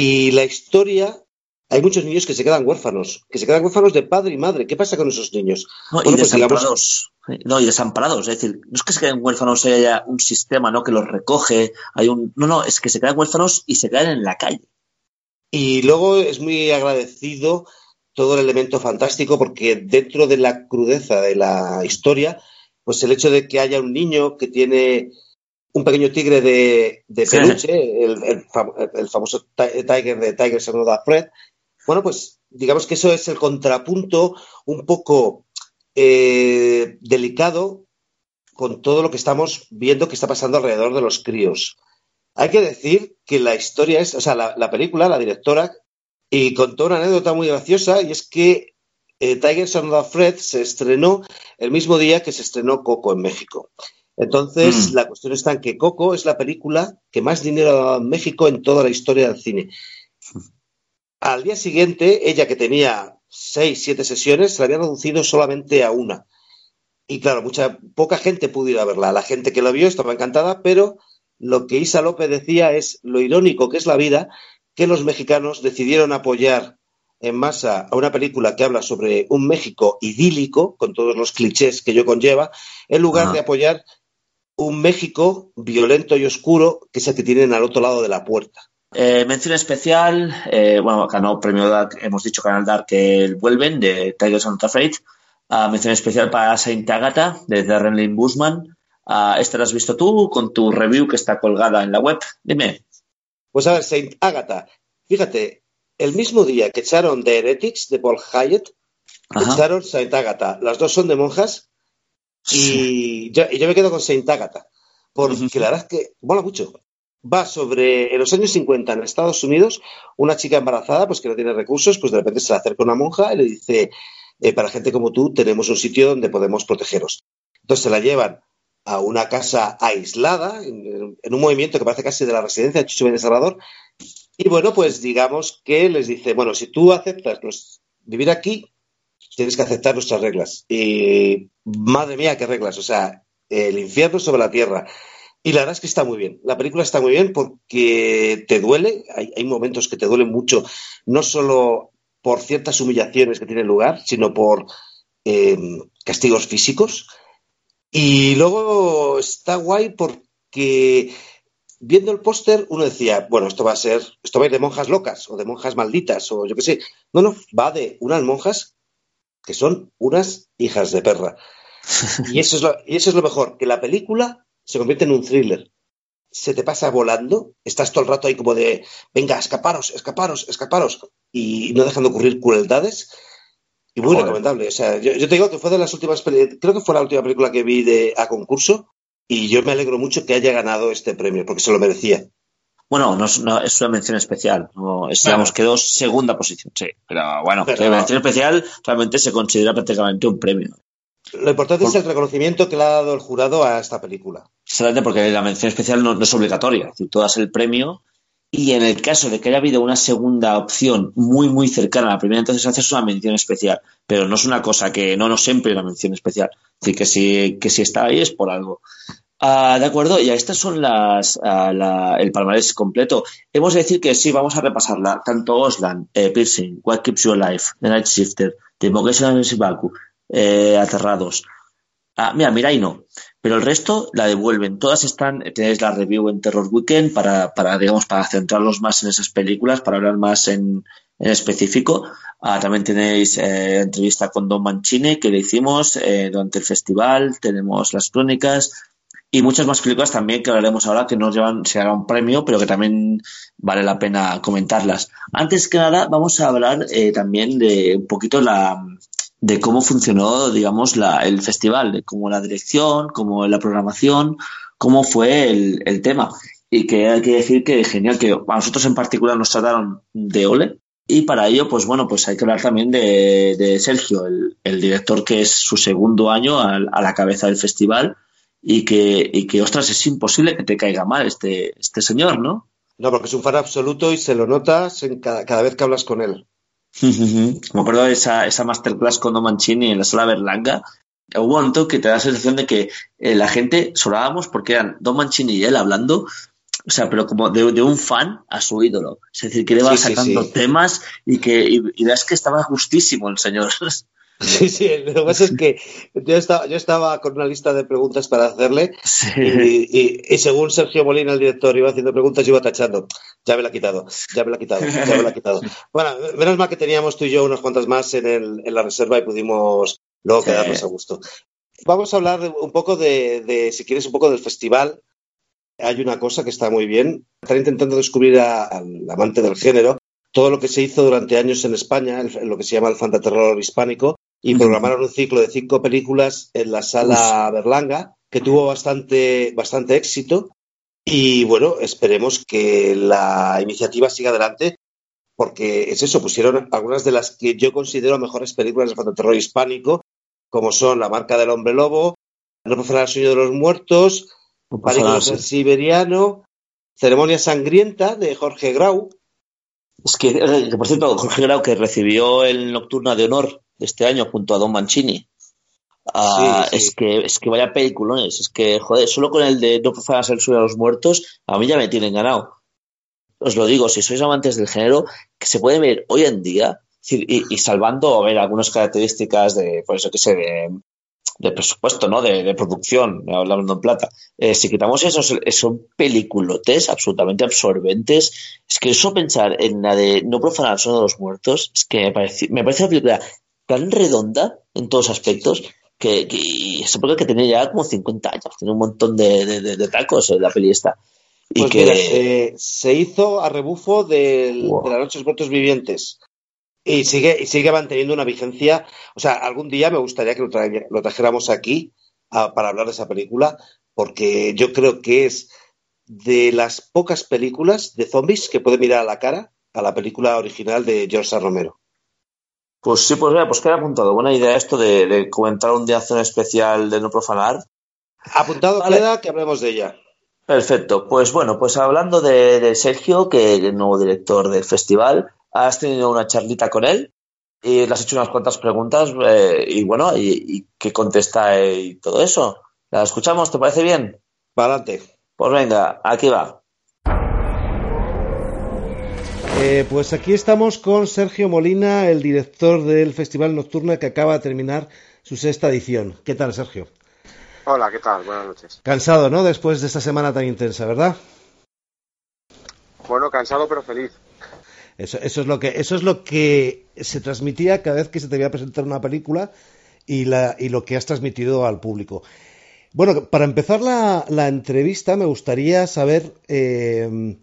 Y la historia, hay muchos niños que se quedan huérfanos, que se quedan huérfanos de padre y madre. ¿Qué pasa con esos niños? No, bueno, y pues desamparados. Digamos... No, y desamparados. Es decir, no es que se queden huérfanos y haya un sistema ¿no? que los recoge. Hay un... No, no, es que se quedan huérfanos y se quedan en la calle. Y luego es muy agradecido todo el elemento fantástico porque dentro de la crudeza de la historia, pues el hecho de que haya un niño que tiene un pequeño tigre de, de peluche, el, el, el, famoso Tiger de Tiger Saluda Fred. Bueno, pues digamos que eso es el contrapunto un poco eh, delicado con todo lo que estamos viendo que está pasando alrededor de los críos. Hay que decir que la historia es, o sea, la, la película, la directora, y contó una anécdota muy graciosa, y es que eh, Tiger Son Fred se estrenó el mismo día que se estrenó Coco en México. Entonces, mm. la cuestión está en que Coco es la película que más dinero ha dado en México en toda la historia del cine. Al día siguiente, ella que tenía seis, siete sesiones, se la había reducido solamente a una. Y claro, mucha, poca gente pudo ir a verla. La gente que la vio estaba encantada, pero lo que Isa López decía es lo irónico que es la vida, que los mexicanos decidieron apoyar en masa a una película que habla sobre un México idílico, con todos los clichés que ello conlleva, en lugar de apoyar un México violento y oscuro que es el que tienen al otro lado de la puerta. Eh, mención especial, eh, bueno, ganó premio Dark, hemos dicho Canal Dark que vuelven, de Tigers on Afraid. Uh, mención especial para Saint Agatha, de Darren Lynn Busman. Uh, ¿Esta la has visto tú con tu review que está colgada en la web? Dime. Pues a ver, Saint Agatha, fíjate, el mismo día que echaron The Heretics de Paul Hyatt, Ajá. echaron Saint Agatha. Las dos son de monjas y yo, yo, me quedo con Saint Agatha, porque uh -huh. la verdad es que mola mucho. Va sobre, en los años 50 en Estados Unidos, una chica embarazada, pues que no tiene recursos, pues de repente se le acerca una monja y le dice, eh, para gente como tú tenemos un sitio donde podemos protegeros. Entonces se la llevan a una casa aislada, en, en un movimiento que parece casi de la residencia de Chucho Benítez Salvador, y bueno, pues digamos que les dice, bueno, si tú aceptas pues, vivir aquí, tienes que aceptar nuestras reglas. Y madre mía, qué reglas. O sea, el infierno sobre la tierra. Y la verdad es que está muy bien. La película está muy bien porque te duele, hay, momentos que te duelen mucho, no solo por ciertas humillaciones que tienen lugar, sino por eh, castigos físicos. Y luego está guay porque viendo el póster uno decía, bueno, esto va a ser, esto va a ir de monjas locas o de monjas malditas o yo qué sé. No, no, va de unas monjas que son unas hijas de perra. Y eso es lo, y eso es lo mejor, que la película se convierte en un thriller. Se te pasa volando, estás todo el rato ahí como de, venga, escaparos, escaparos, escaparos, y no dejan de ocurrir crueldades. Y muy Joder. recomendable. O sea, yo, yo te digo que fue de las últimas, creo que fue la última película que vi de, a concurso, y yo me alegro mucho que haya ganado este premio, porque se lo merecía. Bueno, no es, no, es una mención especial. No, es, Bueno. digamos, quedó segunda posición, sí. Pero bueno, Pero- la mención especial realmente se considera prácticamente un premio. Lo importante es el reconocimiento que le ha dado el jurado a esta película. Solamente porque la mención especial no, no es obligatoria. Es decir, tú das el premio y en el caso de que haya habido una segunda opción muy, muy cercana a la primera, entonces haces una mención especial. Pero no es una cosa que no, no siempre una mención especial. Es decir, que si, que si está ahí es por algo. Ah, de acuerdo, y estas son las ah, el palmarés completo. Hemos de decir que sí, vamos a repasarla. Tanto Oslan, eh, Piercing, What Keeps You Alive, The Night Shifter, Vocation and Shibaku, eh, Aterrados. Ah, mira, Mirai no, pero el resto la devuelven. Todas están, tenéis la review en Terror Weekend para, para digamos, para centrarlos más en esas películas, para hablar más en, en específico. Ah, también tenéis eh, entrevista con Don Mancini que le hicimos eh, durante el festival. Tenemos las crónicas y muchas más películas también que hablaremos ahora que nos llevan, se hará un premio, pero que también vale la pena comentarlas. Antes que nada, vamos a hablar eh, también de un poquito la de cómo funcionó, digamos, la, el festival, de cómo la dirección, cómo la programación, cómo fue el, tema. Y que hay que decir que genial, que a nosotros en particular nos trataron de ole. Y para ello, pues bueno, pues hay que hablar también de, Sergio, el, director que es su segundo año a, la cabeza del festival y que, y que, ostras, es imposible que te caiga mal este, este señor, ¿no? No, porque es un fan absoluto y se lo notas en cada, cada vez que hablas con él. Me acuerdo de esa, esa masterclass con Don Mancini en la sala Berlanga. Hubo un momento que te da la sensación de que eh, la gente solábamos porque eran Don Mancini y él hablando, o sea, pero como de, de un fan a su ídolo. Es decir, que le va Sí, sí, sacando sí. temas y que y, y ves que estaba justísimo el señor. Sí, sí, lo que pasa es que yo estaba, yo estaba con una lista de preguntas para hacerle Sí. y, y- y según Sergio Molina, el director, iba haciendo preguntas, yo iba tachando. Ya me la ha quitado, ya me la ha quitado, ya me la ha quitado. Bueno, menos mal que teníamos tú y yo unas cuantas más en, el- en la reserva y pudimos luego Sí. quedarnos a gusto. Vamos a hablar un poco de, de, si quieres, un poco del festival. Hay una cosa que está muy bien. Están intentando descubrir a- al amante del género todo lo que se hizo durante años en España, el- lo que se llama el fantaterror hispánico, y programaron un ciclo de cinco películas en la sala Berlanga, que tuvo bastante, bastante éxito. Y bueno, esperemos que la iniciativa siga adelante, porque es eso, pusieron algunas de las que yo considero mejores películas de fantaterror hispánico, como son La marca del hombre lobo, No profanar el sueño de los muertos, No pasa Pánico nada, del sí. siberiano, Ceremonia sangrienta de Jorge Grau, Es que, eh, que, por cierto, Jorge Grau, que recibió el Nocturna de Honor de este año junto a Don Mancini. Ah, Sí, sí. Es que es que vaya peliculones. Es que, joder, solo con el de No profanas el suelo a los muertos, a mí ya me tienen ganado. Os lo digo, si sois amantes del género, que se puede ver hoy en día, y, y salvando a ver algunas características de, por eso que sé, de, de presupuesto, ¿no? De, de producción, hablando en plata. Eh, si quitamos esos, son peliculotes absolutamente absorbentes. Es que eso pensar en la de no profanar el suelo de los muertos, es que me parece, me parece una película tan redonda en todos aspectos que, que esa película que tenía ya como 50 años, tiene un montón de, de, de- de tacos eh, la peli esta. Y Pues que mira, se, se hizo a rebufo del- Wow. de la Noche de los Muertos Vivientes. Y sigue, y sigue manteniendo una vigencia. O sea, algún día me gustaría que lo, tra- lo trajéramos aquí a- para hablar de esa película, porque yo creo que es de las pocas películas de zombies que puede mirar a la cara a la película original de George A. Romero. Pues sí, pues mira, pues queda apuntado. Buena idea esto de, de comentar un día acción especial de no profanar. Apuntado Vale. queda que hablemos de ella. Perfecto. Pues bueno, pues hablando de, de Sergio, que es el nuevo director del festival, has tenido una charlita con él y le has hecho unas cuantas preguntas eh, y bueno, y, y que contesta y todo eso. ¿La escuchamos? ¿Te parece bien? Para adelante. Pues venga, aquí va. Eh, pues aquí estamos con Sergio Molina, el director del Festival Nocturna que acaba de terminar su sexta edición. ¿Qué tal, Sergio? Hola, ¿qué tal? Buenas noches. Cansado, ¿no? Después de esta semana tan intensa, ¿verdad? Bueno, cansado pero feliz. Eso, eso, es lo que, eso es lo que se transmitía cada vez que se te iba a presentar una película y, la, y lo que has transmitido al público. Bueno, para empezar la, la entrevista me gustaría saber, eh,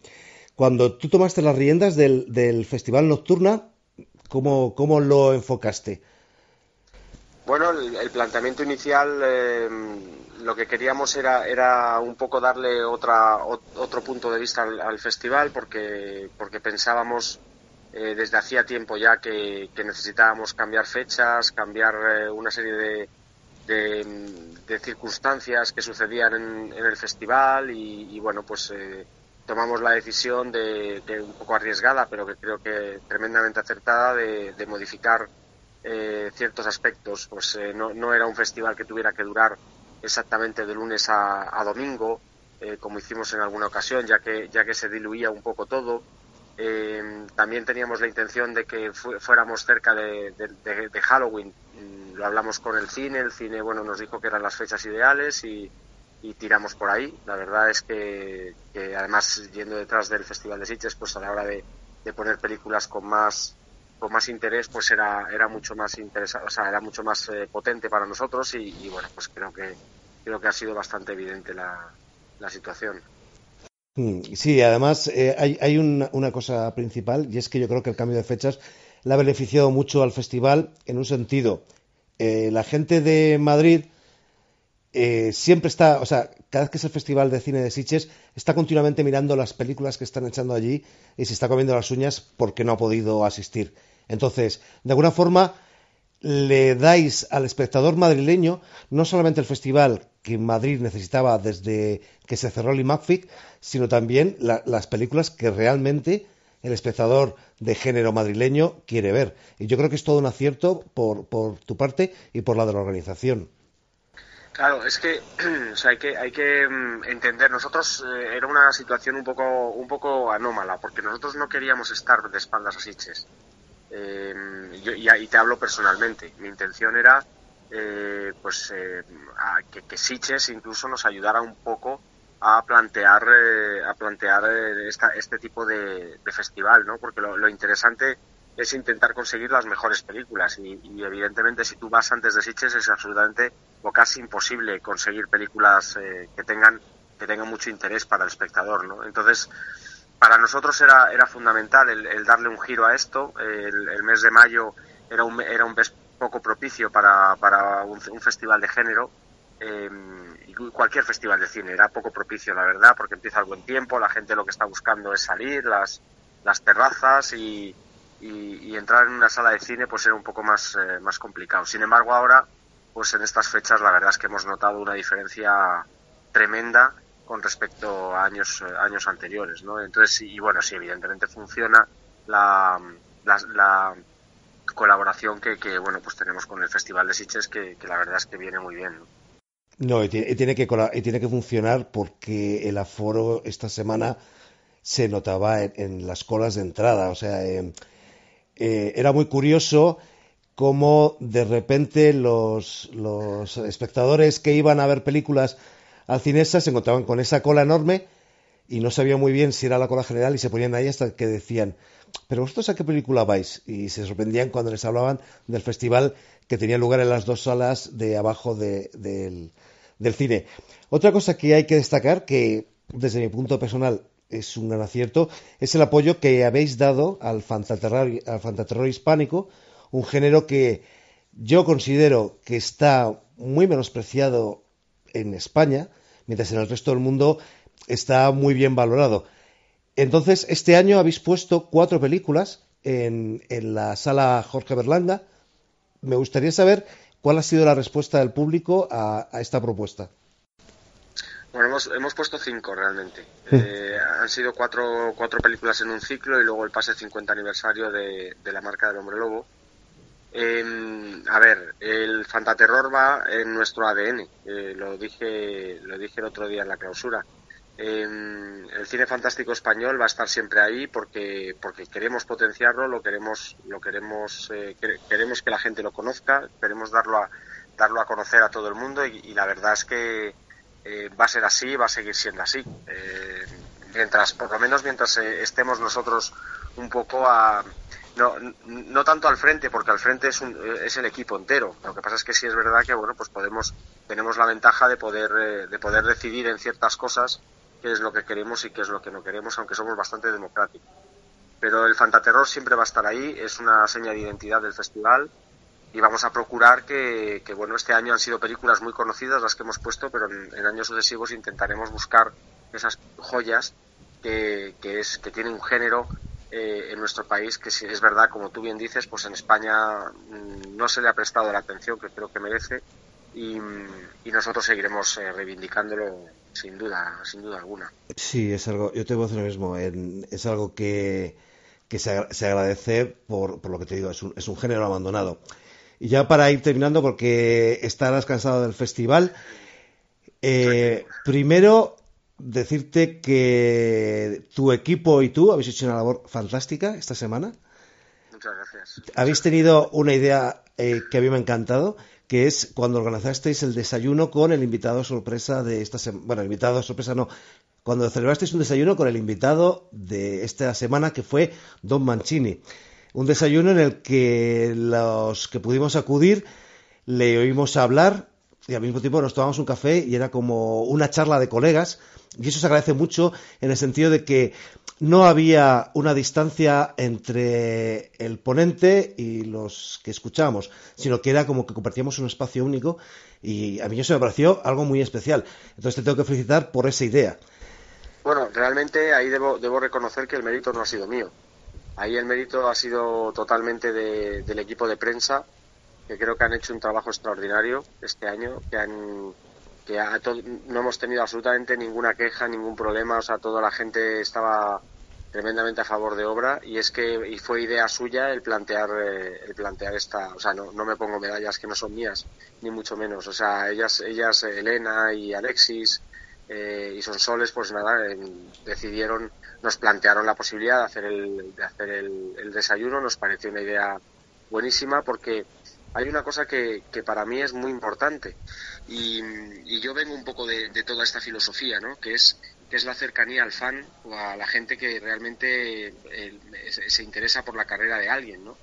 cuando tú tomaste las riendas del, del Festival Nocturna, ¿cómo, ¿cómo, lo enfocaste? Bueno, el, el planteamiento inicial, eh, lo que queríamos era, era un poco darle otra, otro punto de vista al, al festival, porque, porque pensábamos eh, desde hacía tiempo ya que, que necesitábamos cambiar fechas, cambiar eh, una serie de, de, de, circunstancias que sucedían en, en el festival y, y bueno, pues eh, tomamos la decisión de, de, un poco arriesgada, pero que creo que tremendamente acertada, de, de modificar eh, ciertos aspectos. Pues eh, no, no, era un festival que tuviera que durar exactamente de lunes a, domingo, eh, como hicimos en alguna ocasión, ya que, ya que se diluía un poco todo. Eh, también teníamos la intención de que fu fuéramos cerca de, de, de, Halloween. Mm, lo hablamos con el cine, el cine bueno nos dijo que eran las fechas ideales y, y tiramos por ahí. La verdad es que, además yendo detrás del Festival de Sitges, pues a la hora de, de poner películas con más con más interés, pues era era mucho más interesante, o sea, era mucho más eh, potente para nosotros y, y, bueno, pues creo que creo que ha sido bastante evidente la, la situación. Mm, sí, además eh, hay, hay una, una, cosa principal y es que yo creo que el cambio de fechas le ha beneficiado mucho al festival en un sentido. Eh, la gente de Madrid eh, siempre está, o sea, cada vez que es el Festival de Cine de Sitges, está continuamente mirando las películas que están echando allí y se está comiendo las uñas porque no ha podido asistir. Entonces, de alguna forma, le dais al espectador madrileño no solamente el festival que Madrid necesitaba desde que se cerró el IMAGFIC, sino también la, las películas que realmente el espectador de género madrileño quiere ver. Y yo creo que es todo un acierto por, por tu parte y por la de la organización. Claro, es que, o sea, hay que hay que um, entender. Nosotros eh, era una situación un poco un poco anómala porque nosotros no queríamos estar de espaldas a Sitges. Eh, yo, y, y, te hablo personalmente. Mi intención era eh, pues eh, a, que, que Sitges incluso nos ayudara un poco a plantear eh, a plantear esta, este tipo de, de, festival, ¿no? Porque lo, lo, interesante es intentar conseguir las mejores películas y, y, evidentemente si tú vas antes de Sitges es absolutamente o casi imposible conseguir películas eh, que tengan que tengan mucho interés para el espectador, ¿no? Entonces para nosotros era era fundamental el, el darle un giro a esto. El, el, mes de mayo era un era un mes poco propicio para para un, festival de género. Eh, cualquier festival de cine era poco propicio, la verdad, porque empieza el buen tiempo, la gente lo que está buscando es salir, las, las terrazas y, y, y entrar en una sala de cine pues era un poco más, eh, más complicado. Sin embargo, ahora, pues en estas fechas la verdad es que hemos notado una diferencia tremenda con respecto a años, años anteriores, ¿no? Entonces, y bueno, sí, evidentemente funciona la, la, la colaboración que, que, bueno, pues tenemos con el Festival de Sitges, que, que la verdad es que viene muy bien, ¿no? No, y tiene, y tiene, que, y tiene que funcionar porque el aforo esta semana se notaba en, en las colas de entrada. O sea, eh, eh, era muy curioso cómo de repente los, los, espectadores que iban a ver películas al Cinesa se encontraban con esa cola enorme y no sabían muy bien si era la cola general y se ponían ahí hasta que decían, pero vosotros a qué película vais? Y se sorprendían cuando les hablaban del festival que tenía lugar en las dos salas de abajo de, del, del cine. Otra cosa que hay que destacar, que desde mi punto personal es un gran acierto, es el apoyo que habéis dado al fantaterror, al hispánico, un género que yo considero que está muy menospreciado en España, mientras en el resto del mundo está muy bien valorado. Entonces, este año habéis puesto cuatro películas en, la sala Jorge Berlanga. Me gustaría saber ¿Cuál ha sido la respuesta del público a esta propuesta? Bueno, hemos, hemos puesto cinco realmente. Eh, han sido cuatro, cuatro películas en un ciclo y luego el pase 50 aniversario de, de la marca del Hombre Lobo. Eh, a ver, el fantaterror va en nuestro ADN. Eh, lo dije lo dije el otro día en la clausura. el cine fantástico español va a estar siempre ahí porque porque queremos potenciarlo lo queremos lo queremos eh, queremos que la gente lo conozca queremos darlo a darlo a conocer a todo el mundo y, la verdad es que eh, va a ser así va a seguir siendo así eh, mientras por lo menos mientras estemos nosotros un poco a no, no tanto al frente, porque al frente es, un, es el equipo entero. Lo que pasa es que sí es verdad que bueno, pues podemos, tenemos la ventaja de poder, de poder decidir en ciertas cosas qué es lo que queremos y qué es lo que no queremos, aunque somos bastante democráticos. Pero el fantaterror siempre va a estar ahí, es una seña de identidad del festival y vamos a procurar que, bueno, este año han sido películas muy conocidas las que hemos puesto, pero en, años sucesivos intentaremos buscar esas joyas que, es, que tienen un género eh, en nuestro país que si es verdad, como tú bien dices, pues en España mm, no se le ha prestado la atención que creo que merece y, nosotros seguiremos eh, reivindicándolo sin duda, sin duda alguna. Sí, es algo, yo te voy a decir lo mismo, es algo que, que se, agradece por, por, lo que te digo, es un, es un género abandonado. Y ya para ir terminando, porque estarás cansado del festival, eh, primero decirte que tu equipo y tú habéis hecho una labor fantástica esta semana. Muchas gracias. Habéis tenido una idea eh, que a mí me ha encantado, que es cuando organizasteis el desayuno con el invitado sorpresa de esta semana. Bueno, el invitado sorpresa no. Cuando celebrasteis un desayuno con el invitado de esta semana, que fue Don Mancini. Un desayuno en el que los que pudimos acudir le oímos hablar y al mismo tiempo nos tomamos un café y era como una charla de colegas. Y eso se agradece mucho en el sentido de que no había una distancia entre el ponente y los que escuchamos, sino que era como que compartíamos un espacio único y a mí eso me pareció algo muy especial. Entonces te tengo que felicitar por esa idea. Bueno, realmente ahí debo, debo reconocer que el mérito no ha sido mío. Ahí el mérito ha sido totalmente del equipo de prensa, que creo que han hecho un trabajo extraordinario este año, que han que no hemos tenido absolutamente ninguna queja, ningún problema, o sea, toda la gente estaba tremendamente a favor de obra y es que y fue idea suya el plantear eh, el plantear esta o sea no, no me pongo medallas que no son mías ni mucho menos o sea ellas ellas Elena y Alexis eh, y Sonsoles pues nada decidieron nos plantearon la posibilidad de hacer el de hacer el desayuno nos pareció una idea buenísima porque hay una cosa que, que para mí es muy importante y, yo vengo un poco de, toda esta filosofía, ¿no? Que es que es la cercanía al fan o a la gente que realmente se interesa por la carrera de alguien, ¿no?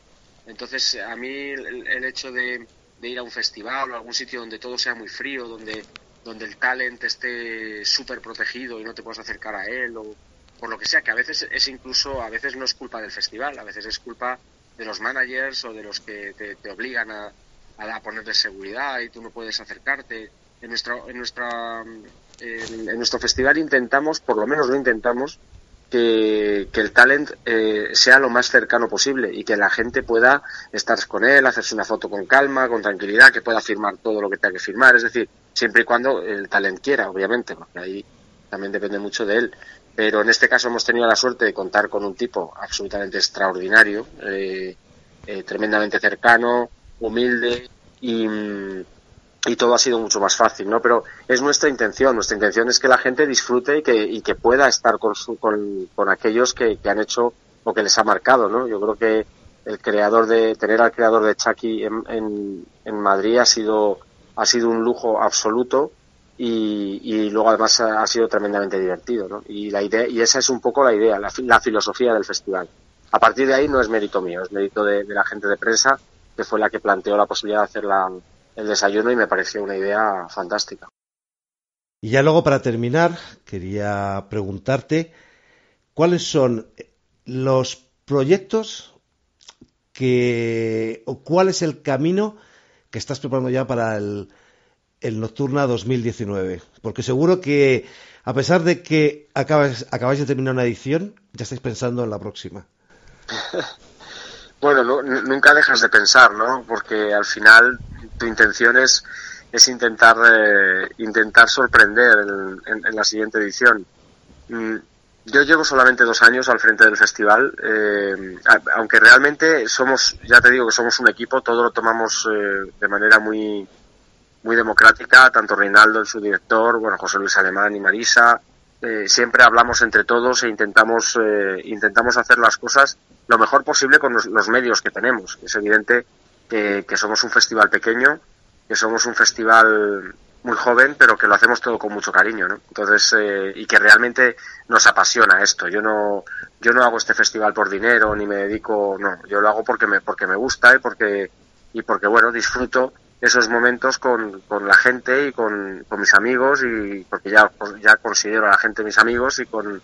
Entonces, a mí el, hecho de, ir a un festival o a algún sitio donde todo sea muy frío, donde, donde el talent esté súper protegido y no te puedas acercar a él o por lo que sea, que a veces es incluso, a veces no es culpa del festival, a veces es culpa de los managers o de los que te, obligan a, a, poner de seguridad y tú no puedes acercarte. En, nuestro, en, nuestra, en, nuestro festival intentamos, por lo menos lo intentamos, que, que, el talent eh, sea lo más cercano posible y que la gente pueda estar con él, hacerse una foto con calma, con tranquilidad, que pueda firmar todo lo que tenga que firmar. Es decir, siempre y cuando el talent quiera, obviamente, porque ahí también depende mucho de él. Pero en este caso hemos tenido la suerte de contar con un tipo absolutamente extraordinario, eh, eh, tremendamente cercano, humilde y, y, todo ha sido mucho más fácil, ¿no? Pero es nuestra intención, nuestra intención es que la gente disfrute y que, y que pueda estar con, con, con aquellos que, que, han hecho o que les ha marcado, ¿no? Yo creo que el creador de, tener al creador de Chucky en, en, en Madrid ha sido, ha sido un lujo absoluto y, luego además ha, sido tremendamente divertido, ¿no? Y la idea, y esa es un poco la idea, la, filosofía del festival. A partir de ahí no es mérito mío, es mérito de, la gente de prensa, que fue la que planteó la posibilidad de hacer el desayuno y me pareció una idea fantástica. Y ya luego para terminar, quería preguntarte cuáles son los proyectos que, o cuál es el camino que estás preparando ya para el, el Nocturna 2019? Porque seguro que, a pesar de que acabas, acabáis de terminar una edición, ya estáis pensando en la próxima. bueno, nunca dejas de pensar, ¿no? Porque al final tu intención es, es intentar, eh, intentar sorprender en, la siguiente edición. Yo llevo solamente dos años al frente del festival, eh, aunque realmente somos, ya te digo que somos un equipo, todo lo tomamos eh, de manera muy, muy democrática, tanto Reinaldo, su director, bueno, José Luis Alemán y Marisa, eh, siempre hablamos entre todos e intentamos, eh, intentamos hacer las cosas lo mejor posible con los, los medios que tenemos. Es evidente que, somos un festival pequeño, que somos un festival muy joven, pero que lo hacemos todo con mucho cariño, ¿no? Entonces, eh, y que realmente nos apasiona esto. Yo no, yo no hago este festival por dinero, ni me dedico, no, yo lo hago porque me, porque me gusta y porque, y porque, bueno, disfruto esos momentos con, con la gente y con, con, mis amigos y porque ya, ya considero a la gente mis amigos y con,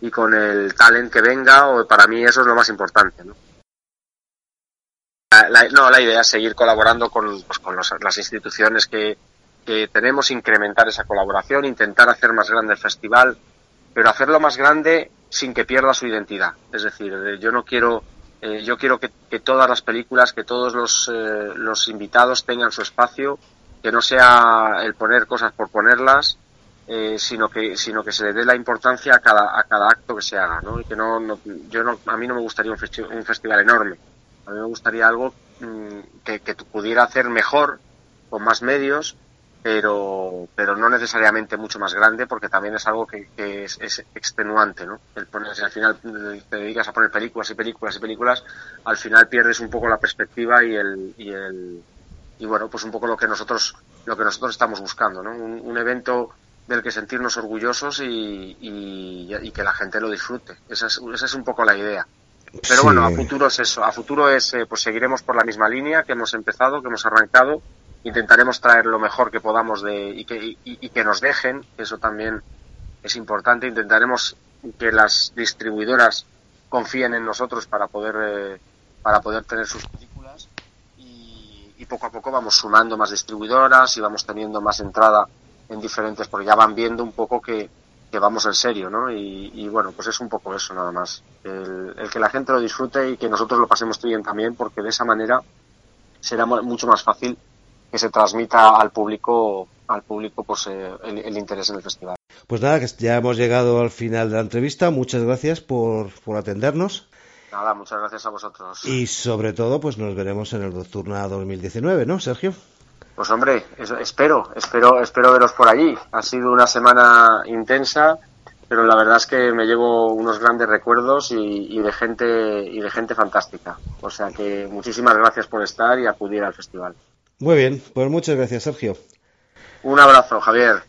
y con el talent que venga, o para mí eso es lo más importante, ¿no? La, no, la idea es seguir colaborando con, pues, con los, las instituciones que, que tenemos, incrementar esa colaboración, intentar hacer más grande el festival, pero hacerlo más grande sin que pierda su identidad. Es decir, yo no quiero, eh, yo quiero que, todas las películas, que todos los, eh, los invitados tengan su espacio, que no sea el poner cosas por ponerlas, eh, sino que sino que se le dé la importancia a cada a cada acto que se haga, ¿no? Y que no, no yo no a mí no me gustaría un, festi un festival enorme. A mí me gustaría algo mmm, que, que pudiera hacer mejor con más medios pero, pero no necesariamente mucho más grande porque también es algo que, que es, es, extenuante, ¿no? El poner, si al final te dedicas a poner películas y películas y películas, al final pierdes un poco la perspectiva y el, y el, y bueno, pues un poco lo que nosotros, lo que nosotros estamos buscando, ¿no? Un, un evento del que sentirnos orgullosos y, y, y, que la gente lo disfrute. Esa es, esa es un poco la idea. Pero sí. bueno, a futuro es eso. A futuro es, eh, pues seguiremos por la misma línea que hemos empezado, que hemos arrancado intentaremos traer lo mejor que podamos de, y, que, y, y, que nos dejen, eso también es importante. Intentaremos que las distribuidoras confíen en nosotros para poder, eh, para poder tener sus películas y, y, poco a poco vamos sumando más distribuidoras y vamos teniendo más entrada en diferentes, porque ya van viendo un poco que, que vamos en serio, ¿no? Y, y, bueno, pues es un poco eso nada más. El, el que la gente lo disfrute y que nosotros lo pasemos bien también, porque de esa manera será mucho más fácil que se transmita al público al público pues eh, el, el, interés en el festival. Pues nada, que ya hemos llegado al final de la entrevista. Muchas gracias por, por atendernos. Nada, muchas gracias a vosotros. Y sobre todo, pues nos veremos en el Nocturna 2019, ¿no, Sergio? Pues hombre, espero, espero, espero veros por allí. Ha sido una semana intensa, pero la verdad es que me llevo unos grandes recuerdos y, y de gente y de gente fantástica. O sea que muchísimas gracias por estar y acudir al festival. Muy bien, pues muchas gracias, Sergio. Un abrazo, Javier.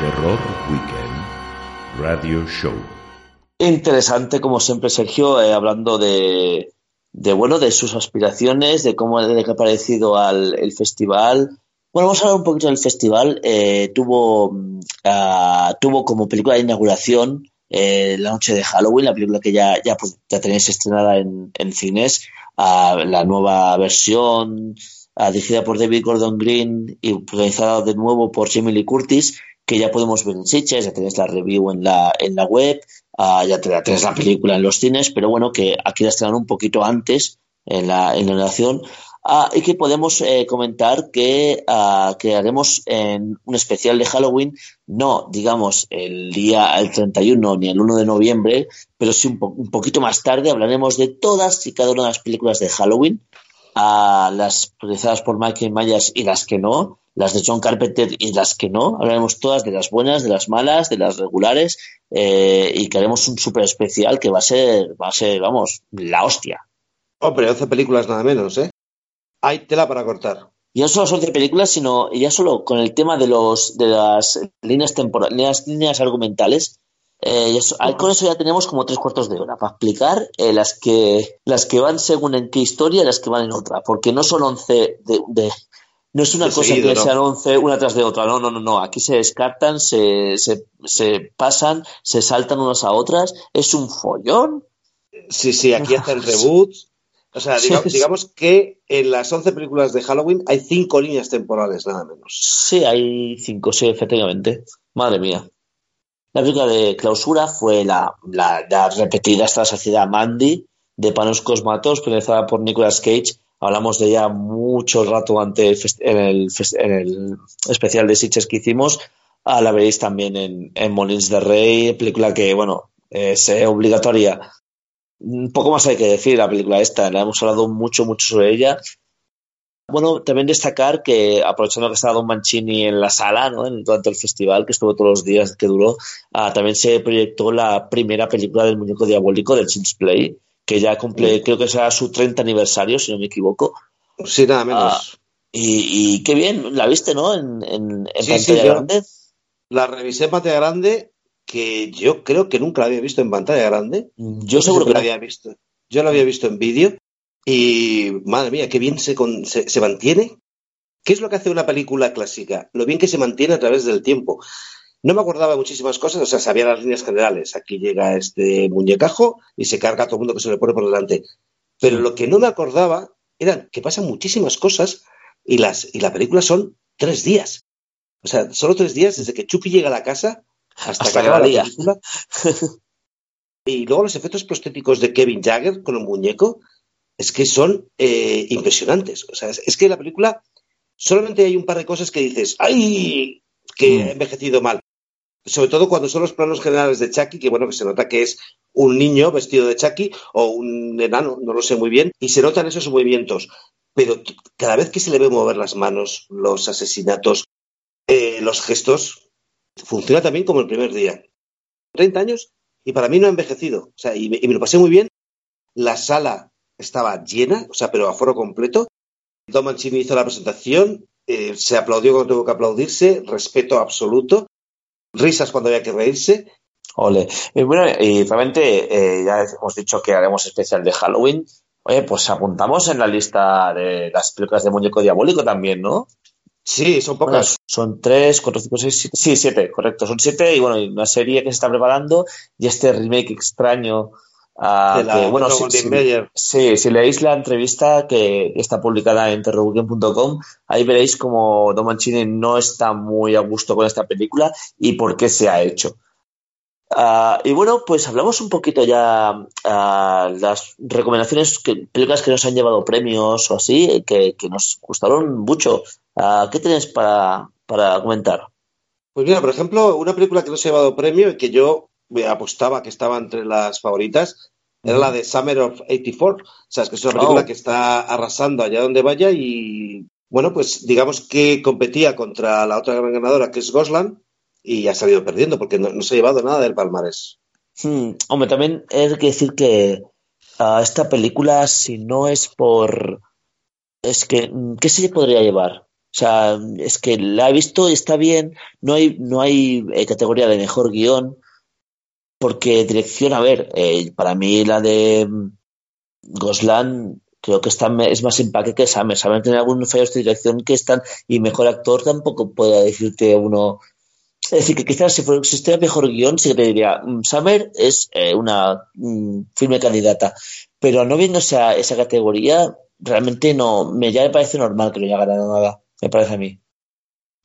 Terror Weekend Radio Show. Interesante, como siempre, Sergio, eh, hablando de, de, bueno, de sus aspiraciones, de cómo le ha parecido al el festival. Bueno, vamos a hablar un poquito del festival. Eh, tuvo, uh, tuvo como película de inauguración eh, La Noche de Halloween, la película que ya, ya, pues, ya tenéis estrenada en, en cines, uh, la nueva versión uh, dirigida por David Gordon Green y protagonizada de nuevo por Jamie Lee Curtis, que ya podemos ver en Sitges, ya tenéis la review en la, en la web, ya tenéis la película en los cines, pero bueno, que aquí la estrenan un poquito antes en la, en la nación. Uh, y que podemos eh, comentar que, uh, que haremos en un especial de Halloween, no digamos el día el 31 ni el 1 de noviembre, pero sí un, po un poquito más tarde hablaremos de todas y cada una de las películas de Halloween, uh, las realizadas por Michael Myers y las que no, las de John Carpenter y las que no, hablaremos todas de las buenas, de las malas, de las regulares, eh, y que haremos un super especial que va a ser, va a ser, vamos, la hostia. Hombre, 11 películas nada menos, ¿eh? Hay tela para cortar. Y no solo son de películas, sino ya solo con el tema de los de las líneas temporales, líneas, líneas argumentales, eh, eso, con eso ya tenemos como tres cuartos de hora para explicar eh, las que las que van según en qué historia y las que van en otra, porque no son once de, de no es una de cosa seguido, que ¿no? sean once una tras de otra, no, no, no, no, aquí se descartan, se, se, se pasan, se saltan unas a otras, es un follón. Sí, sí, aquí hacen reboots, o sea, digamos, digamos, que en las 11 películas de Halloween hay cinco líneas temporales, nada menos. Sí, hay cinco, sí, efectivamente. Madre mía. La película de clausura fue la, la, la repetida esta saciedad Mandy de Panos Cosmatos, protagonizada por Nicolas Cage. Hablamos de ella mucho rato antes en el, en el especial de Sitches que hicimos. Ah, la veréis también en, en Molins de Rey, película que, bueno, es eh, obligatoria un poco más hay que decir la película esta, la hemos hablado mucho, mucho sobre ella. Bueno, también destacar que, aprovechando que estaba Don Mancini en la sala, ¿no? En, durante el festival, que estuvo todos los días que duró, ah, también se proyectó la primera película del muñeco diabólico del Chins Play, que ya cumple, creo que será su 30 aniversario, si no me equivoco. Sí, nada menos. Ah, y, y, qué bien, la viste, ¿no? En, en, en Sí, pantalla sí, yo- grande. La revisé en pantalla grande, que yo creo que nunca la había visto en pantalla grande. Yo seguro que la había visto. Yo la había visto en vídeo y madre mía, qué bien se, con- se, se mantiene. ¿Qué es lo que hace una película clásica? Lo bien que se mantiene a través del tiempo. No me acordaba muchísimas cosas, o sea, sabía las líneas generales. Aquí llega este muñecajo y se carga a todo el mundo que se le pone por delante. Pero lo que no me acordaba era que pasan muchísimas cosas y, las, y la película son tres días. O sea, solo tres días desde que Chucky llega a la casa hasta, Hasta que acaba la lía. película. Y luego los efectos prostéticos de Kevin Jagger con el muñeco es que son eh, impresionantes. O sea, es, es que la película solamente hay un par de cosas que dices, ¡ay! que Mm. ha envejecido mal. Sobre todo cuando son los planos generales de Chucky, que bueno, que se nota que es un niño vestido de Chucky o un enano, no lo sé muy bien, y se notan esos movimientos. Pero cada vez que se le ve mover las manos, los asesinatos, eh, los gestos, funciona también como el primer día. 30 años y para mí no ha envejecido. O sea, y me, lo pasé muy bien. La sala estaba llena, o sea, pero a foro completo. Don Mancini hizo la presentación, eh, se aplaudió cuando tuvo que aplaudirse, respeto absoluto, risas cuando había que reírse. Ole. Y bueno, y realmente eh, ya hemos dicho que haremos especial de Halloween. Oye, pues apuntamos en la lista de las películas de muñeco diabólico también, ¿no? Sí, son Bueno, pocas. son tres, cuatro, cinco, seis, siete. Sí, siete, correcto. Son siete y bueno, una serie que se está preparando y este remake extraño. ah, de la que, bueno, de sí, si leéis la entrevista que está publicada en terrorweekend.com, ahí veréis como Don Mancini no está muy a gusto con esta película y por qué se ha hecho. Ah, y bueno, pues hablamos un poquito ya ah, las recomendaciones, que, películas que nos han llevado premios o así, que, que nos gustaron mucho. Ah, ¿qué tienes para, para comentar? Pues mira, por ejemplo, una película que no se ha llevado premio y que yo me apostaba que estaba entre las favoritas era la de Summer of 84. O sea, es que es una película Oh. que está arrasando allá donde vaya y, bueno, pues digamos que competía contra la otra gran ganadora que es Gosland y ha salido perdiendo porque no, no se ha llevado nada del palmarés. Hmm, hombre, también hay que decir que ah, esta película, si no es por... Es que, ¿qué se podría llevar? O sea, es que la he visto y está bien, no hay, no hay eh, categoría de mejor guion, porque dirección, a ver, eh, para mí la de mm, Goslan creo que está, es más empaque que Summer. Summer tiene algunos fallos de dirección que están, y mejor actor tampoco puede decirte uno. Es decir, que quizás si existiera mejor guion, sí que te diría, mm, Summer es eh, una mm, firme candidata, pero no viendo esa, esa categoría, realmente no, me ya me parece normal que no haya ganado nada, me parece a mí.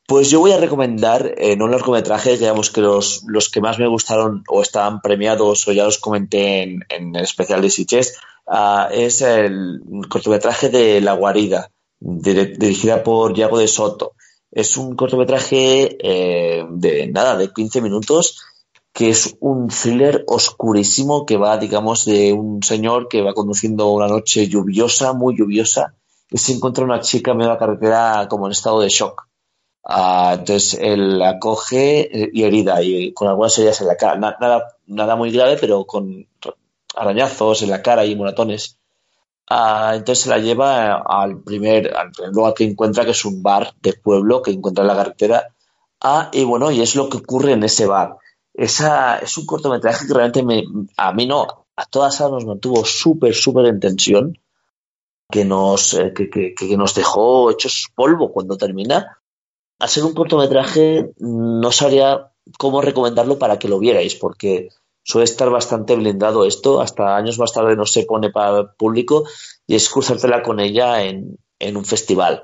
Pues yo voy a recomendar en un largometraje, digamos que los, los que más me gustaron o estaban premiados o ya los comenté en, en el especial de Sitges, ah, es el cortometraje de La Guarida, dirigida por Yago de Soto. Es un cortometraje eh, de nada, de 15 minutos, que es un thriller oscurísimo que va, digamos, de un señor que va conduciendo una noche lluviosa, muy lluviosa, y se encuentra una chica en medio de la carretera como en estado de shock. Ah, entonces él la coge eh, y herida y con algunas heridas en la cara. Na- nada, nada muy grave, pero con arañazos en la cara y moratones. Ah, entonces se la lleva al primer, al primer lugar que encuentra, que es un bar de pueblo que encuentra en la carretera. Ah, y bueno, y es lo que ocurre en ese bar. Esa, es un cortometraje que realmente me, a mí no, a todas nos mantuvo súper, súper en tensión, que nos, eh, que, que- que nos dejó hechos polvo cuando termina. Al ser un cortometraje, no sabría cómo recomendarlo para que lo vierais, porque suele estar bastante blindado esto, hasta años más tarde no se pone para público y es cruzártela con ella en, en un festival.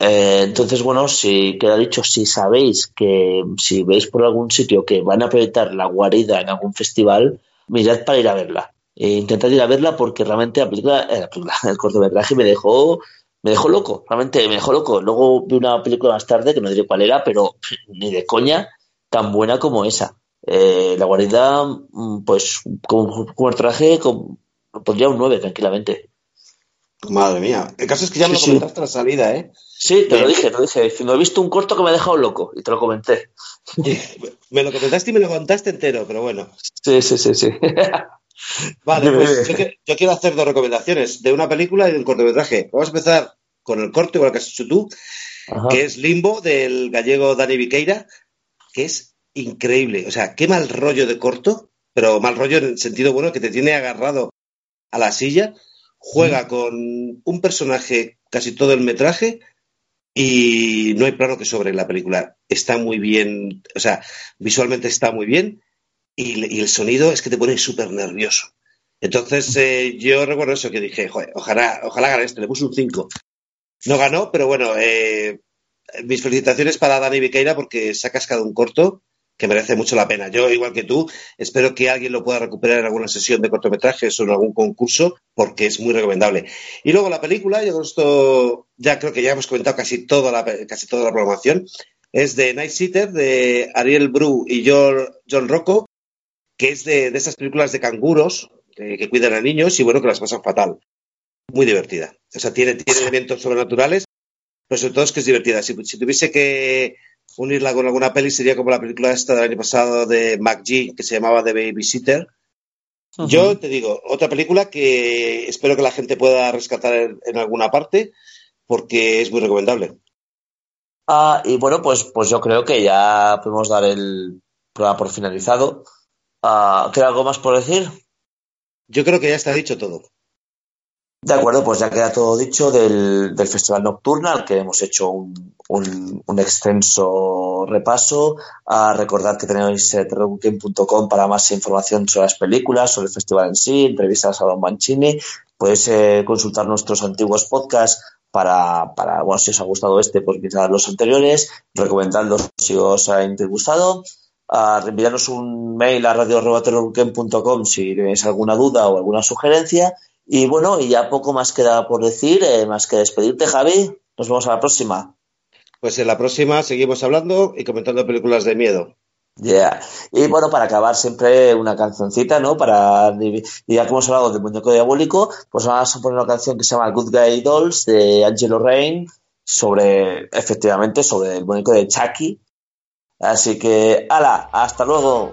Eh, entonces, bueno, si queda dicho, si sabéis que si veis por algún sitio que van a proyectar la guarida en algún festival, mirad para ir a verla. Eh, intentad ir a verla porque realmente la película, eh, la película, el cortometraje me dejó, me dejó loco, realmente me dejó loco. Luego vi una película más tarde que no diré cuál era, pero ni de coña tan buena como esa. Eh, la guarida, mm, pues como cortometraje, como, pondría un 9 tranquilamente. Madre mía. El caso es que ya me lo comentaste la salida, ¿eh? Sí, te lo dije, te lo dije. No he visto un corto que me ha dejado loco y te lo comenté. me lo comentaste y me lo contaste entero, pero bueno. Sí, sí, sí, sí. Vale, pues yo, quiero hacer dos recomendaciones de una película y de un cortometraje. Vamos a empezar con el corto, igual que has hecho tú, que es Limbo del gallego Dani Viqueira, que es increíble. O sea, qué mal rollo de corto, pero mal rollo en el sentido bueno que te tiene agarrado a la silla. Juega con un personaje casi todo el metraje y no hay plano que sobre la película. Está muy bien, o sea, visualmente está muy bien y, el sonido es que te pone súper nervioso. Entonces eh, yo recuerdo eso que dije, Joder, ojalá, ojalá gane este, le puse un 5. No ganó, pero bueno, eh, mis felicitaciones para Dani Viqueira porque se ha cascado un corto que merece mucho la pena. Yo, igual que tú, espero que alguien lo pueda recuperar en alguna sesión de cortometrajes o en algún concurso, porque es muy recomendable. Y luego la película, yo esto ya creo que ya hemos comentado casi toda la, casi toda la programación, es de Night Sitter, de Ariel Bru y John, John Rocco, que es de, esas películas de canguros que cuidan a niños y bueno, que las pasan fatal. Muy divertida. O sea, tiene, tiene elementos sobrenaturales, pero sobre todo es que es divertida. Si, tuviese que unirla con alguna peli, sería como la película esta del año pasado de McGee, que se llamaba The Babysitter. Yo te digo, otra película que espero que la gente pueda rescatar en, alguna parte, porque es muy recomendable. Ah, y bueno, pues, pues yo creo que ya podemos dar el programa por finalizado. Ah, ¿Queda algo más por decir? Yo creo que ya está dicho todo. De acuerdo, pues ya queda todo dicho del, Festival Nocturnal, que hemos hecho un, un, extenso repaso. A recordar que tenéis eh, para más información sobre las películas, sobre el festival en sí, entrevistas a Don Mancini. Podéis eh, consultar nuestros antiguos podcasts para, para, bueno, si os ha gustado este, pues quizás los anteriores, recomendadlos si os ha gustado a enviarnos un mail a radio.terrorweekend.com si tenéis alguna duda o alguna sugerencia. Y bueno, y ya poco más queda por decir, eh, más que despedirte, Javi. Nos vemos a la próxima. Pues en la próxima seguimos hablando y comentando películas de miedo. Ya. Y bueno, para acabar siempre una cancioncita, ¿no? Para, ya que hemos hablado del muñeco diabólico, pues vamos a poner una canción que se llama Good Guy Dolls de Angelo Rain sobre, efectivamente, sobre el muñeco de Chucky, Así que, ala, hasta luego.